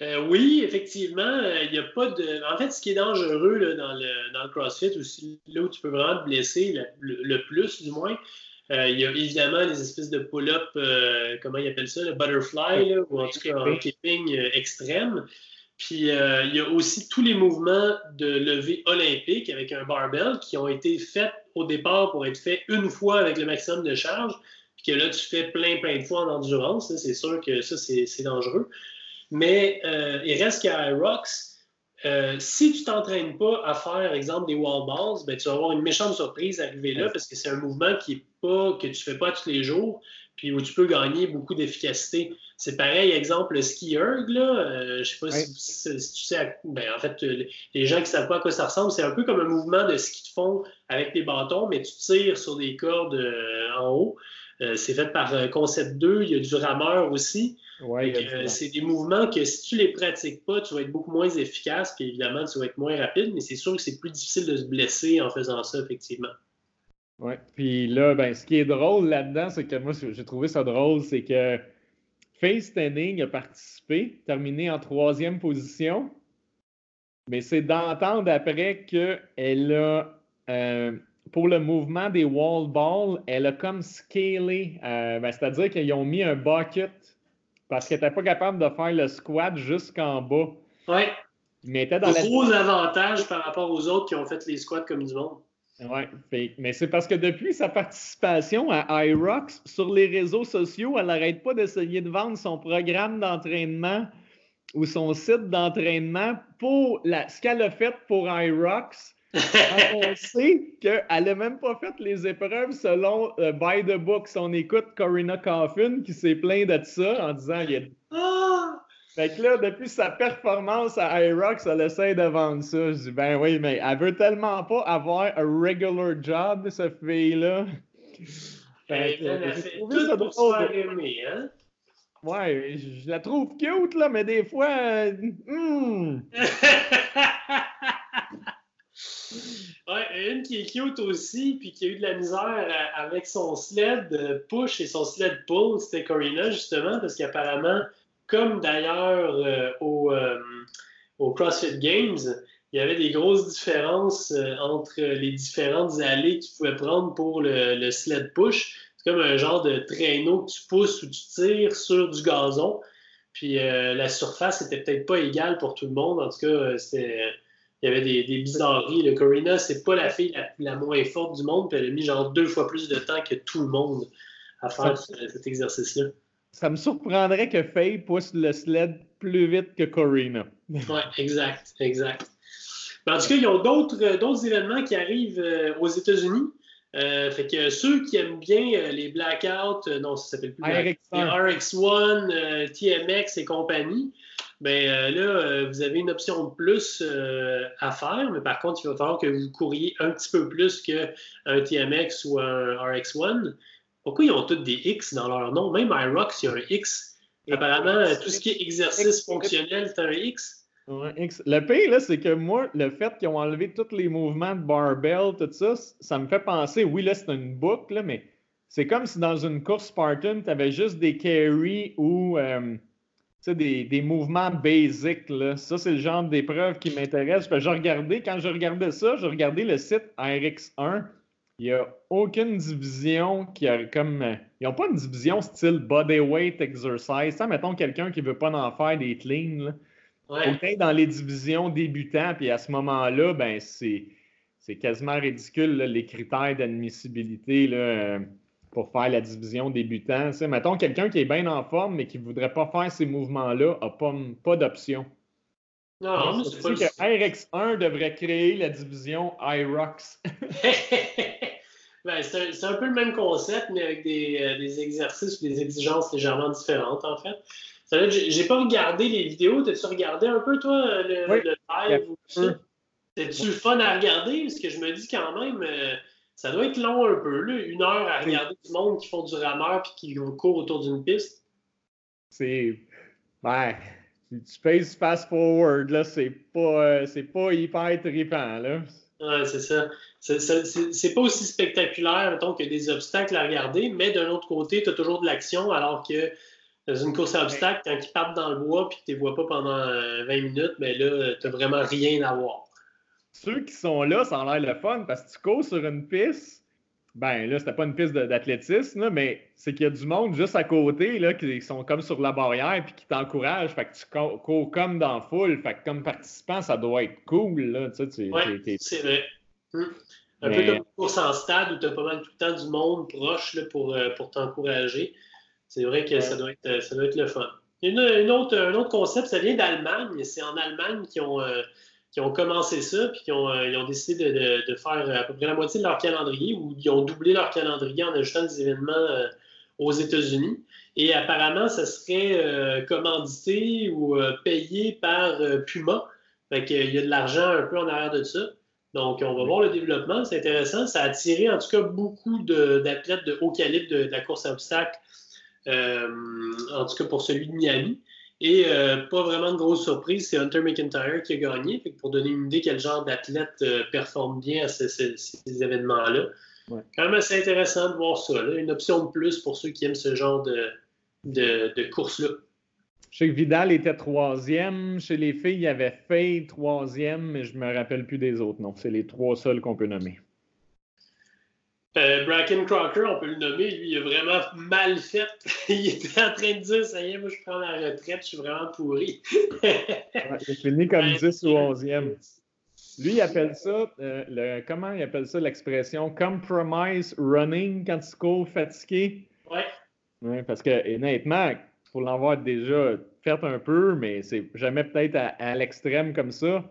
Euh, oui, effectivement, euh, il n'y a pas de. En fait, ce qui est dangereux dans, le, CrossFit, aussi, là où tu peux vraiment te blesser, le, plus du moins, il y a évidemment les espèces de pull-up, comment ils appellent ça, le butterfly, ou en tout cas un keeping extrême. Puis euh, il y a aussi tous les mouvements de levée olympique avec un barbell qui ont été faits au départ pour être faits une fois avec le maximum de charge, puis que là, tu fais plein, plein de fois en endurance. C'est sûr que ça, c'est dangereux. Mais euh, il reste qu'à Irox, euh, si tu t'entraînes pas à faire, exemple, des wall balls, ben, tu vas avoir une méchante surprise arriver là parce que c'est un mouvement qui est pas, que tu fais pas tous les jours, puis où tu peux gagner beaucoup d'efficacité. C'est pareil, exemple, le ski erg, là, euh, je sais pas si, tu sais, ben, en fait, les gens qui savent pas à quoi ça ressemble, c'est un peu comme un mouvement de ski de fond avec des bâtons, mais tu tires sur des cordes euh, en haut. Euh, c'est fait par Concept 2, il y a du rameur aussi. c'est des mouvements que si tu les pratiques pas, tu vas être beaucoup moins efficace, puis évidemment, tu vas être moins rapide, mais c'est sûr que c'est plus difficile de se blesser en faisant ça, effectivement. Oui, puis là, ben, ce qui est drôle là-dedans, c'est que moi, j'ai trouvé ça drôle, c'est que Face Stenning a participé, terminé en troisième position, mais c'est d'entendre après qu'elle a, euh, pour le mouvement des wall balls, elle a comme scalé, euh, ben, c'est-à-dire qu'ils ont mis un bucket parce qu'elle n'était pas capable de faire le squat jusqu'en bas. Oui. Mais était dans gros avantage par rapport aux autres qui ont fait les squats comme du monde. Oui, mais c'est parce que depuis sa participation à IROX, sur les réseaux sociaux, elle n'arrête pas d'essayer de vendre son programme d'entraînement ou son site d'entraînement pour la, ce qu'elle a fait pour IROX. on sait qu'elle n'a même pas fait les épreuves selon euh, By the Book. On écoute Corinna Coffin qui s'est plaint de ça en disant il ah! Fait que là, depuis sa performance à IROX, elle essaie de vendre ça. Je dis, ben oui, mais elle veut tellement pas avoir un regular job, cette fille-là. Fait que, fait tout ça pour se faire aimer, hein? Ouais, je la trouve cute, là, mais des fois... Euh, hmm. ouais, une qui est cute aussi, puis qui a eu de la misère avec son sled push et son sled pull, c'était Corina, justement, parce qu'apparemment comme d'ailleurs euh, euh, au, CrossFit Games, il y avait des grosses différences euh, entre les différentes allées que tu pouvais prendre pour le, sled push. C'est comme un genre de traîneau que tu pousses ou tu tires sur du gazon. Puis la surface n'était peut-être pas égale pour tout le monde. En tout cas, il y avait des, bizarreries. Le Corina, c'est pas la fille la, moins forte du monde, puis elle a mis genre deux fois plus de temps que tout le monde à faire cet exercice-là. Ça me surprendrait que Faye pousse le sled plus vite que Corina. oui, exact, exact. en tout cas, ils ont d'autres, euh, événements qui arrivent euh, aux États-Unis. Euh, fait que ceux qui aiment bien les Blackouts, non, ça s'appelle plus RX1, RX1 TMX et compagnie, ben là, vous avez une option de plus à faire, mais par contre, il va falloir que vous couriez un petit peu plus qu'un TMX ou un RX1. Pourquoi ils ont tous des X dans leur nom? Même iRox, il y a un X. Apparemment, tout ce qui est exercice fonctionnel, c'est un X? X. Le pire, là, c'est que moi, le fait qu'ils ont enlevé tous les mouvements de barbell, tout ça, ça me fait penser, oui, là, c'est une boucle, mais c'est comme si dans une course Spartan, tu avais juste des carry ou euh, des, des, mouvements basiques. Là. Ça, c'est le genre d'épreuve qui m'intéresse. Je regardais, quand je regardais ça, je regardais le site RX1 il n'y a aucune division qui a comme. Euh, ils n'ont pas une division style bodyweight exercise. Ça, mettons quelqu'un qui ne veut pas en faire des cleans. Ouais. dans les divisions débutants, puis à ce moment-là, ben c'est, c'est quasiment ridicule les critères d'admissibilité euh, pour faire la division débutant. mettons quelqu'un qui est bien en forme, mais qui ne voudrait pas faire ces mouvements-là, n'a pas, pas d'option. Non, mais c'est pas que RX1 devrait créer la division IROX. ben, c'est un, peu le même concept, mais avec des, euh, des exercices ou des exigences légèrement différentes, en fait. J'ai pas regardé les vidéos. T'as-tu regardé un peu, toi, le, live ou ça? C'était-tu fun à regarder? Parce que je me dis quand même, euh, ça doit être long un peu, là, une heure à regarder du monde qui font du rameur puis qui court autour d'une piste. C'est. Ouais. Tu fais fast forward, là, c'est pas, c'est pas hyper trippant, là. Ouais, c'est ça. C'est pas aussi spectaculaire, mettons, que des obstacles à regarder, mais d'un autre côté, tu as toujours de l'action, alors que dans une course à obstacles, quand ils partent dans le bois et que tu ne les vois pas pendant 20 euh, minutes, mais ben là, tu n'as vraiment rien à voir. Ceux qui sont là, ça a l'air le fun parce que tu cours sur une piste. Ben là, c'était pas une piste d'athlétisme, mais c'est qu'il y a du monde juste à côté là, qui sont comme sur la barrière puis qui t'encouragent. Fait que tu cours, comme dans la foule. Fait que comme participant, ça doit être cool. Là, tu sais, ouais, c'est vrai. Un peu comme une course en stade où tu as pas mal tout le temps du monde proche là, pour, euh, pour t'encourager. C'est vrai que ça, doit être, ça doit être le fun. Une, autre, un autre concept, ça vient d'Allemagne. C'est en Allemagne qu'ils ont, euh, ont commencé ça, puis qu'ils ont, euh, ils ont décidé de, faire à peu près la moitié de leur calendrier, ou ils ont doublé leur calendrier en ajoutant des événements euh, aux États-Unis. Et apparemment, ça serait commandité ou payé par Puma. Fait qu'il y a de l'argent un peu en arrière de ça. Donc, on va voir le développement, c'est intéressant. Ça a attiré en tout cas beaucoup d'athlètes de, haut calibre de, de, la course à obstacles euh, en tout cas pour celui de Miami. Et euh, pas vraiment de grosse surprise, c'est Hunter McIntyre qui a gagné. pour donner une idée quel genre d'athlète euh, performe bien à ces, événements-là. Quand même assez intéressant de voir ça. Une option de plus pour ceux qui aiment ce genre de, de, course-là. Je sais que Vidal était troisième. Chez les filles, il y avait Faye troisième, mais je ne me rappelle plus des autres Non, C'est les trois seuls qu'on peut nommer. Euh, Bracken Crocker, on peut le nommer, lui, il a vraiment mal fait. il était en train de dire Ça y est, moi, je prends la retraite, je suis vraiment pourri. il a fini comme 10 ou 11e. Lui, il appelle ça, euh, le, comment il appelle ça l'expression compromise running quand tu cours fatigué? Ouais. ouais parce que, honnêtement, pour l'avoir déjà fait un peu, mais c'est jamais peut-être à l'extrême comme ça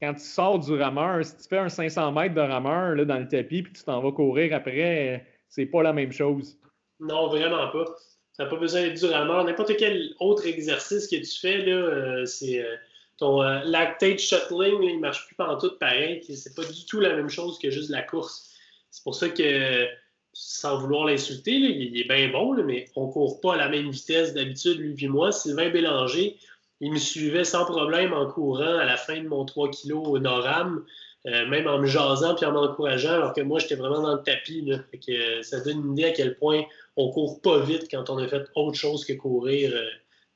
quand tu sors du rameur, si tu fais un 500 mètres de rameur là, dans le tapis puis tu t'en vas courir après, c'est pas la même chose. Non, vraiment pas. Ça n'a pas besoin d'être du rameur. N'importe quel autre exercice que tu fais, là, euh, c'est euh, ton euh, lactate shuttling, il ne marche plus tout pareil. C'est pas du tout la même chose que juste la course. C'est pour ça que, sans vouloir l'insulter, il, est bien bon, mais on ne court pas à la même vitesse d'habitude, lui et moi. Sylvain Bélanger, il me suivait sans problème en courant à la fin de mon 3 kg au Noram, euh, même en me jasant puis en m'encourageant, alors que moi, j'étais vraiment dans le tapis. euh, ça donne une idée à quel point on court pas vite quand on a fait autre chose que courir euh,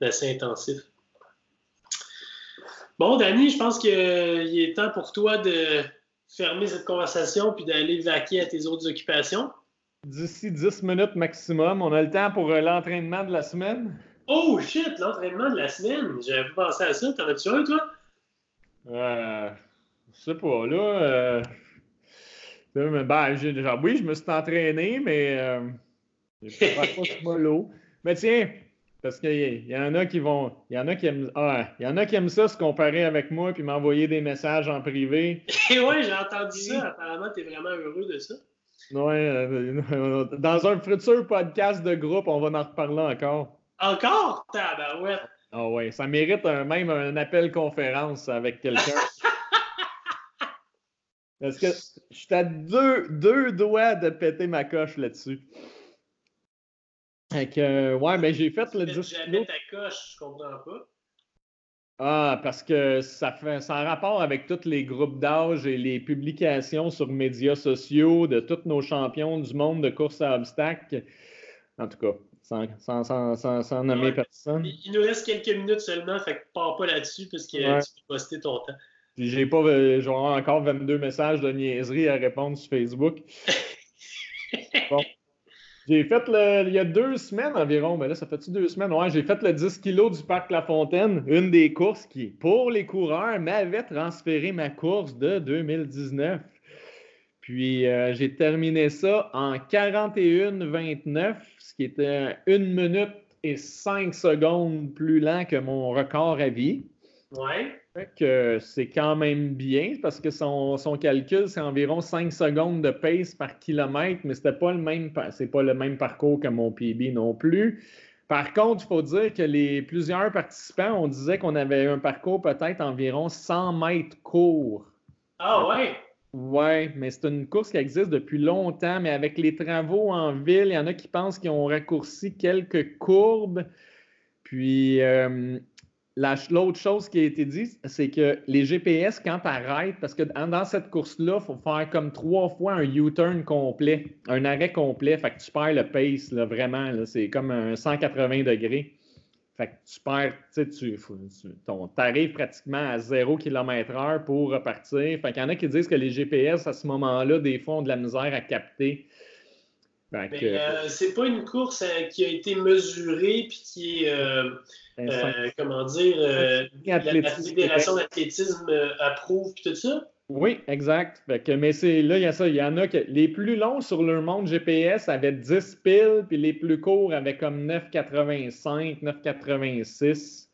d'assez intensif. Bon, Danny, je pense qu'il est temps pour toi de fermer cette conversation puis d'aller vaquer à tes autres occupations. D'ici 10 minutes maximum, on a le temps pour l'entraînement de la semaine? Oh shit, l'entraînement de la semaine. J'avais pas pensé à ça. T'en as-tu un, toi? Euh, je sais pas, là. Euh... Ben, genre, oui, je me suis entraîné, mais euh, pas ce mollo. Mais tiens, parce qu'il y, en a qui vont. Il y en a qui aiment. Ah, il y en a qui aiment ça se comparer avec moi puis m'envoyer des messages en privé. Et ouais, j'ai entendu ça. Apparemment, tu es vraiment heureux de ça. Ouais, euh, dans un futur podcast de groupe, on va en reparler encore. Encore? Tabarouette! Ah ouais, ça mérite même un appel conférence avec quelqu'un. Parce que je suis à deux, deux doigts de péter ma coche là-dessus. Fait que, ouais, mais j'ai fait le 10 jamais ta coche, je comprends pas. Ah, parce que ça fait ça a rapport avec tous les groupes d'âge et les publications sur médias sociaux de tous nos champions du monde de course à obstacles. En tout cas, sans, nommer personne. Il nous reste quelques minutes seulement, fait que pars pas là-dessus parce que tu peux poster ton temps. J'ai pas euh, encore 22 messages de niaiserie à répondre sur Facebook. bon. J'ai fait le, il y a deux semaines environ, mais là, ça fait-tu deux semaines? Ouais, j'ai fait le 10 kg du parc La Fontaine, une des courses qui, pour les coureurs, m'avait transféré ma course de 2019. Puis euh, j'ai terminé ça en 41-29, ce qui était une minute et cinq secondes plus lent que mon record à vie. Ouais. que c'est quand même bien parce que son, calcul, c'est environ 5 secondes de pace par kilomètre, mais c'était pas le même c'est pas le même parcours que mon PB non plus. Par contre, il faut dire que les plusieurs participants, on disait qu'on avait un parcours peut-être environ 100 mètres court. Ah ouais? Oui, mais c'est une course qui existe depuis longtemps, mais avec les travaux en ville, il y en a qui pensent qu'ils ont raccourci quelques courbes. Puis euh, l'autre chose qui a été dit, c'est que les GPS, quand tu arrêtes, parce que dans cette course-là, il faut faire comme trois fois un U-turn complet, un arrêt complet. Fait que tu perds le pace, vraiment. c'est comme un 180 degrés. Fait que tu perds, tu tu arrives pratiquement à 0 km/h pour repartir. Fait qu'il y en a qui disent que les GPS, à ce moment-là, des fois, ont de la misère à capter. Mais euh, c'est pas une course euh, qui a été mesurée puis qui est, euh, comment dire, la, Fédération d'athlétisme approuve puis tout ça? Oui, exact. mais c'est là, il y a ça. Il y en a que les plus longs sur leur monde GPS avaient 10 piles, puis les plus courts avaient comme 9,85, 9,86.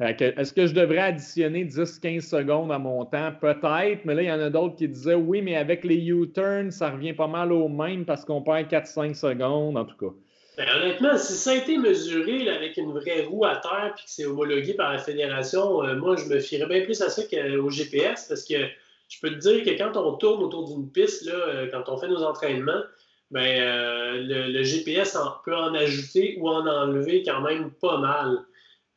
Est-ce que je devrais additionner 10-15 secondes à mon temps? Peut-être, mais là, il y en a d'autres qui disaient oui, mais avec les U-turns, ça revient pas mal au même parce qu'on perd 4-5 secondes, en tout cas. Ben, honnêtement, si ça a été mesuré avec une vraie roue à terre puis que c'est homologué par la fédération, euh, moi, je me fierais bien plus à ça qu'au GPS parce que je peux te dire que quand on tourne autour d'une piste, là, euh, quand on fait nos entraînements, ben, euh, le, GPS peut en ajouter ou en enlever quand même pas mal.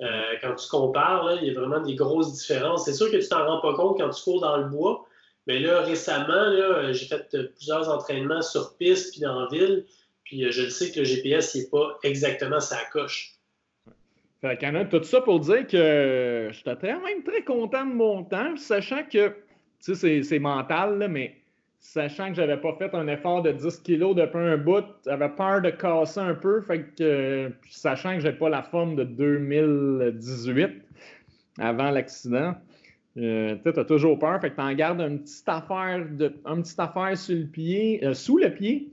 Euh, quand tu compares, il y a vraiment des grosses différences. C'est sûr que tu t'en rends pas compte quand tu cours dans le bois, mais là, récemment, j'ai fait plusieurs entraînements sur piste puis dans ville, puis je le sais que le GPS n'est pas exactement sa coche. Fait a tout ça pour dire que j'étais quand même très content de mon temps, sachant que tu sais, c'est mental, mais sachant que j'avais pas fait un effort de 10 kilos depuis un bout, j'avais peur de casser un peu, fait que, sachant que pas la forme de 2018 avant l'accident, euh, tu as toujours peur, fait que tu en gardes une petite affaire, affaire euh, sous le pied.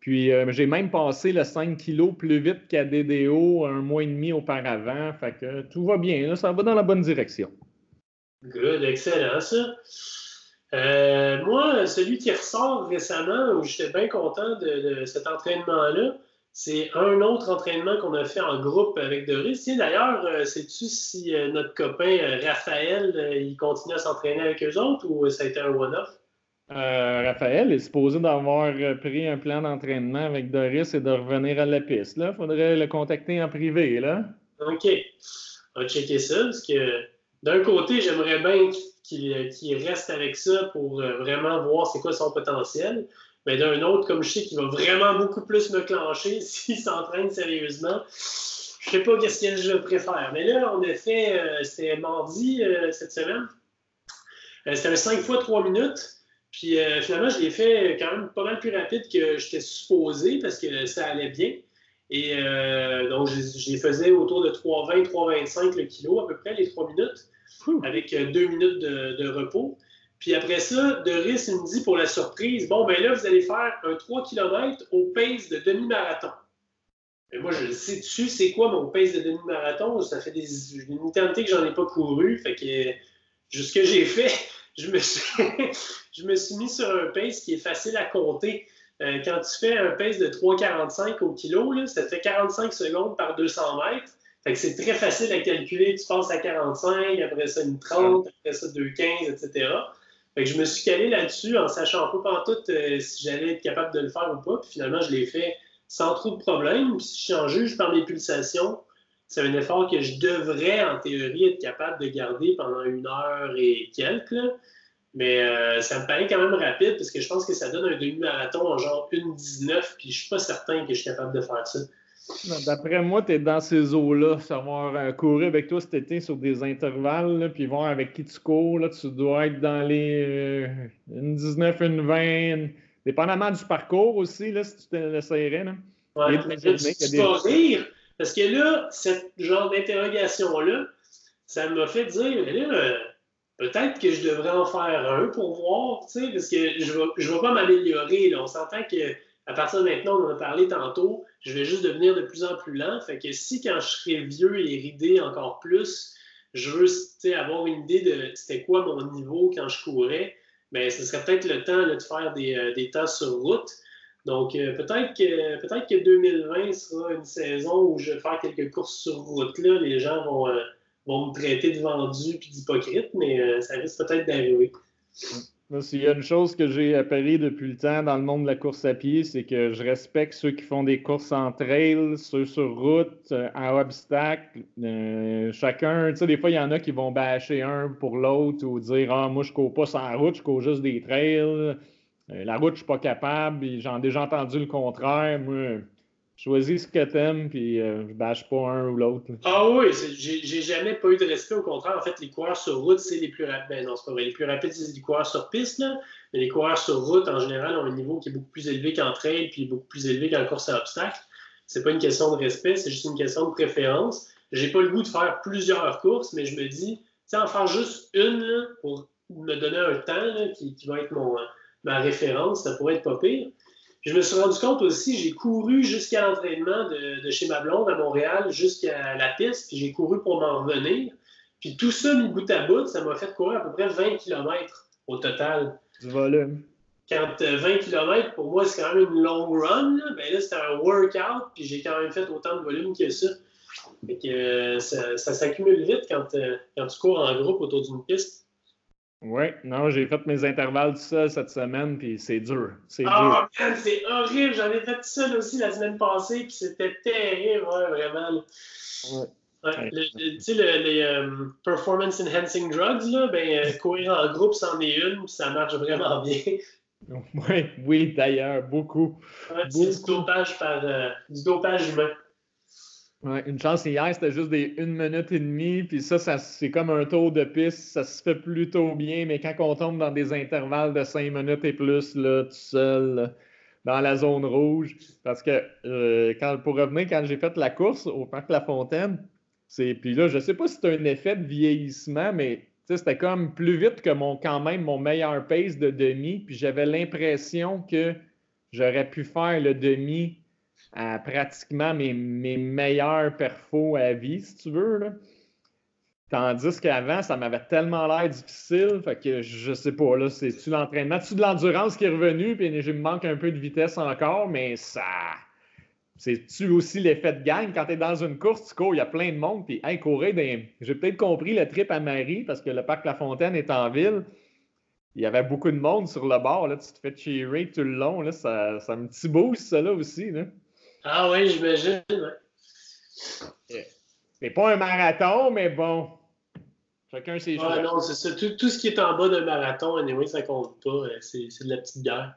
Puis euh, j'ai même passé le 5 kilos plus vite qu'à DDO un mois et demi auparavant. Fait que tout va bien, ça va dans la bonne direction. Good, excellent ça. Euh, moi, celui qui ressort récemment, où j'étais bien content de, cet entraînement-là, c'est un autre entraînement qu'on a fait en groupe avec Doris. D'ailleurs, euh, sais-tu si euh, notre copain Raphaël, il continue à s'entraîner avec eux autres ou ça a été un one-off? Raphaël est supposé d'avoir pris un plan d'entraînement avec Doris et de revenir à la piste. Il faudrait le contacter en privé. Là. OK. On va checker ça parce que d'un côté, j'aimerais bien qu'il reste avec ça pour euh, vraiment voir c'est quoi son potentiel. Mais d'un autre, comme je sais qu'il va vraiment beaucoup plus me clencher s'il s'entraîne sérieusement, je sais pas qu'est-ce que je préfère. Mais là, en effet, euh, c'était mardi euh, cette semaine. c'était un 5 fois 3 minutes. Puis finalement, je l'ai fait quand même pas mal plus rapide que j'étais supposé parce que ça allait bien. Et donc, je, les faisais autour de 3,20, 3,25 le kilo à peu près, les 3 minutes avec euh, deux minutes de, repos. Puis après ça, Doris me dit pour la surprise Bon, ben là, vous allez faire un 3 km au pace de demi-marathon. Moi, je sais dessus, c'est quoi mon pace de demi-marathon? Ça fait des, une éternité que j'en ai pas couru. Fait que ce que j'ai fait, je me, suis, je me suis mis sur un pace qui est facile à compter. Euh, quand tu fais un pace de 3,45 au kilo, là, ça fait 45 secondes par 200 mètres. Fait que c'est très facile à calculer. Tu passes à 45, après ça une 30, après ça 2,15, etc. Fait que je me suis calé là-dessus en sachant pas tout euh, si j'allais être capable de le faire ou pas. Puis finalement, je l'ai fait sans trop de problème. Si j'en juge par mes pulsations, c'est un effort que je devrais, en théorie, être capable de garder pendant une heure et quelques. Mais euh, ça me paraît quand même rapide parce que je pense que ça donne un demi-marathon en genre 1,19. Puis je suis pas certain que je suis capable de faire ça. D'après moi, tu es dans ces eaux-là. Savoir euh, courir avec toi cet été sur des intervalles, puis voir avec qui tu cours. Là, tu dois être dans les 19, une 20, dépendamment du parcours aussi, là, si tu te l'essayerais. Ouais, tu pas rire, parce que là, ce genre d'interrogation-là, ça m'a fait dire, mais là, peut-être que je devrais en faire un pour voir, tu sais, parce que je ne vais, je vais pas m'améliorer. On s'entend que à partir de maintenant, on en a parlé tantôt, je vais juste devenir de plus en plus lent. Fait que si quand je serai vieux et ridé encore plus, je veux avoir une idée de c'était quoi mon niveau quand je courais, bien, ce serait peut-être le temps de faire des, euh, des temps sur route. Donc, euh, peut-être que peut-être que 2020 sera une saison où je vais faire quelques courses sur route. Là. Les gens vont, euh, vont me traiter de vendu puis d'hypocrite, mais ça risque peut-être d'arriver. S'il y a une chose que j'ai appris depuis le temps dans le monde de la course à pied, c'est que je respecte ceux qui font des courses en trail, ceux sur route, euh, en obstacle. Euh, chacun, tu sais, des fois, il y en a qui vont bâcher un pour l'autre ou dire Ah, moi, je cours pas sans route, je cours juste des trails. Euh, la route, je suis pas capable. J'en ai déjà entendu le contraire. Choisis ce que t'aimes, puis euh, je bâche pas un ou l'autre. Ah oui, j'ai jamais pas eu de respect. Au contraire, en fait, les coureurs sur route, c'est les plus rapides. Ben non, c'est pas vrai. Les plus rapides, c'est les coureurs sur piste, là. Mais les coureurs sur route, en général, ont un niveau qui est beaucoup plus élevé qu'en trail, puis beaucoup plus élevé qu'en course à obstacles. C'est pas une question de respect, c'est juste une question de préférence. J'ai pas le goût de faire plusieurs courses, mais je me dis, tu en faire juste une pour me donner un temps qui, qui, va être mon, ma référence, ça pourrait être pas pire je me suis rendu compte aussi, j'ai couru jusqu'à l'entraînement de, chez ma blonde à Montréal, jusqu'à la piste, puis j'ai couru pour m'en revenir. Puis tout ça, mis bout à bout, ça m'a fait courir à peu près 20 km au total. Du volume. Quand 20 euh, km, pour moi, c'est quand même une long run. Là. Ben là, c'était un workout, puis j'ai quand même fait autant de volume que ça. Fait que euh, ça, s'accumule vite quand, euh, quand tu cours en groupe autour d'une piste. Oui, non, j'ai fait mes intervalles tout seul cette semaine, puis c'est dur. C'est oh, c'est horrible. J'en ai fait tout seul aussi la semaine passée, puis c'était terrible, vraiment. Ouais. tu sais, les euh, performance enhancing drugs, là, ben, euh, courir en groupe, c'en est une, puis ça marche vraiment bien. Oui, oui d'ailleurs, beaucoup. c'est du dopage, par, euh, du dopage humain. Ouais, une chance hier, c'était juste des une minute et demie, puis ça, ça c'est comme un tour de piste, ça se fait plutôt bien, mais quand on tombe dans des intervalles de cinq minutes et plus, là, tout seul, dans la zone rouge, parce que euh, quand, pour revenir, quand j'ai fait la course au Parc La Fontaine, c'est, puis là, je sais pas si c'est un effet de vieillissement, mais c'était comme plus vite que mon, quand même mon meilleur pace de demi, puis j'avais l'impression que j'aurais pu faire le demi à pratiquement mes, meilleurs perfos à vie, si tu veux. Là. Tandis qu'avant, ça m'avait tellement l'air difficile, fait que je sais pas, là, c'est-tu l'entraînement, tu de l'endurance qui est revenu, puis je me manque un peu de vitesse encore, mais ça. C'est-tu aussi l'effet de gang? Quand tu es dans une course, tu cours, il y a plein de monde, puis hey, courir J'ai peut-être compris le trip à Marie, parce que le parc La Fontaine est en ville. Il y avait beaucoup de monde sur le bord, là, tu te fais cheerer tout le long, là, ça, ça me petit boost, ça, là, aussi, là. Ah oui, j'imagine. C'est pas un marathon, mais bon. Chacun ses. Ah non, c'est ça. Tout, ce qui est en bas d'un marathon, anyway, ça compte pas. Euh, c'est de la petite guerre.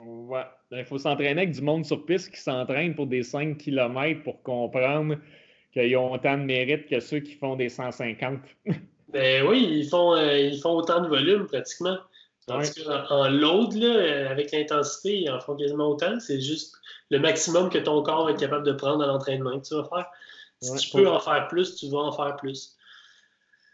Ouais. Il faut s'entraîner avec du monde sur piste qui s'entraîne pour des 5 km pour comprendre qu'ils ont autant de mérite que ceux qui font des 150. ben oui, ils font, euh, ils font autant de volume pratiquement. En load, là, euh, avec l'intensité, ils en font quasiment autant. C'est juste le maximum que ton corps est capable de prendre à l'entraînement que tu vas faire. Si tu peux en faire plus, tu vas en faire plus.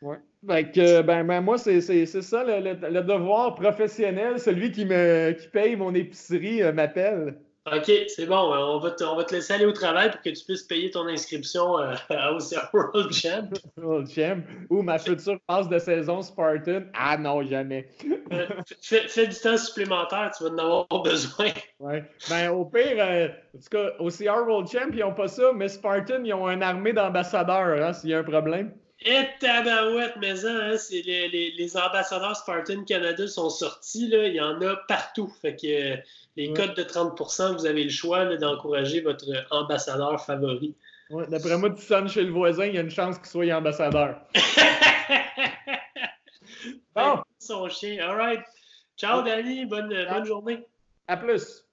Oui. Ben, ben, moi, c'est ça, le, devoir professionnel, celui qui me qui paye mon épicerie euh, m'appelle. OK, c'est bon. On va, te, on va te laisser aller au travail pour que tu puisses payer ton inscription euh, à OCR World Champ. World Champ. Ou ma future passe de saison Spartan. Ah non, jamais. Euh, fais, du temps supplémentaire, tu vas en avoir besoin. Oui. Ben, au pire, euh, en tout cas, OCR World Champ, ils n'ont pas ça, mais Spartan, ils ont une armée d'ambassadeurs, hein, s'il y a un problème. Et tabarouette, mais ça, hein, les, les, ambassadeurs Spartan Canada sont sortis, là, il y en a partout. Fait que les codes de 30% vous avez le choix d'encourager votre ambassadeur favori. Ouais, D'après moi, tu sonnes chez le voisin, il y a une chance qu'il soit ambassadeur. bon. Son chien. All right. Ciao, Danny. Bonne, bonne journée. À plus.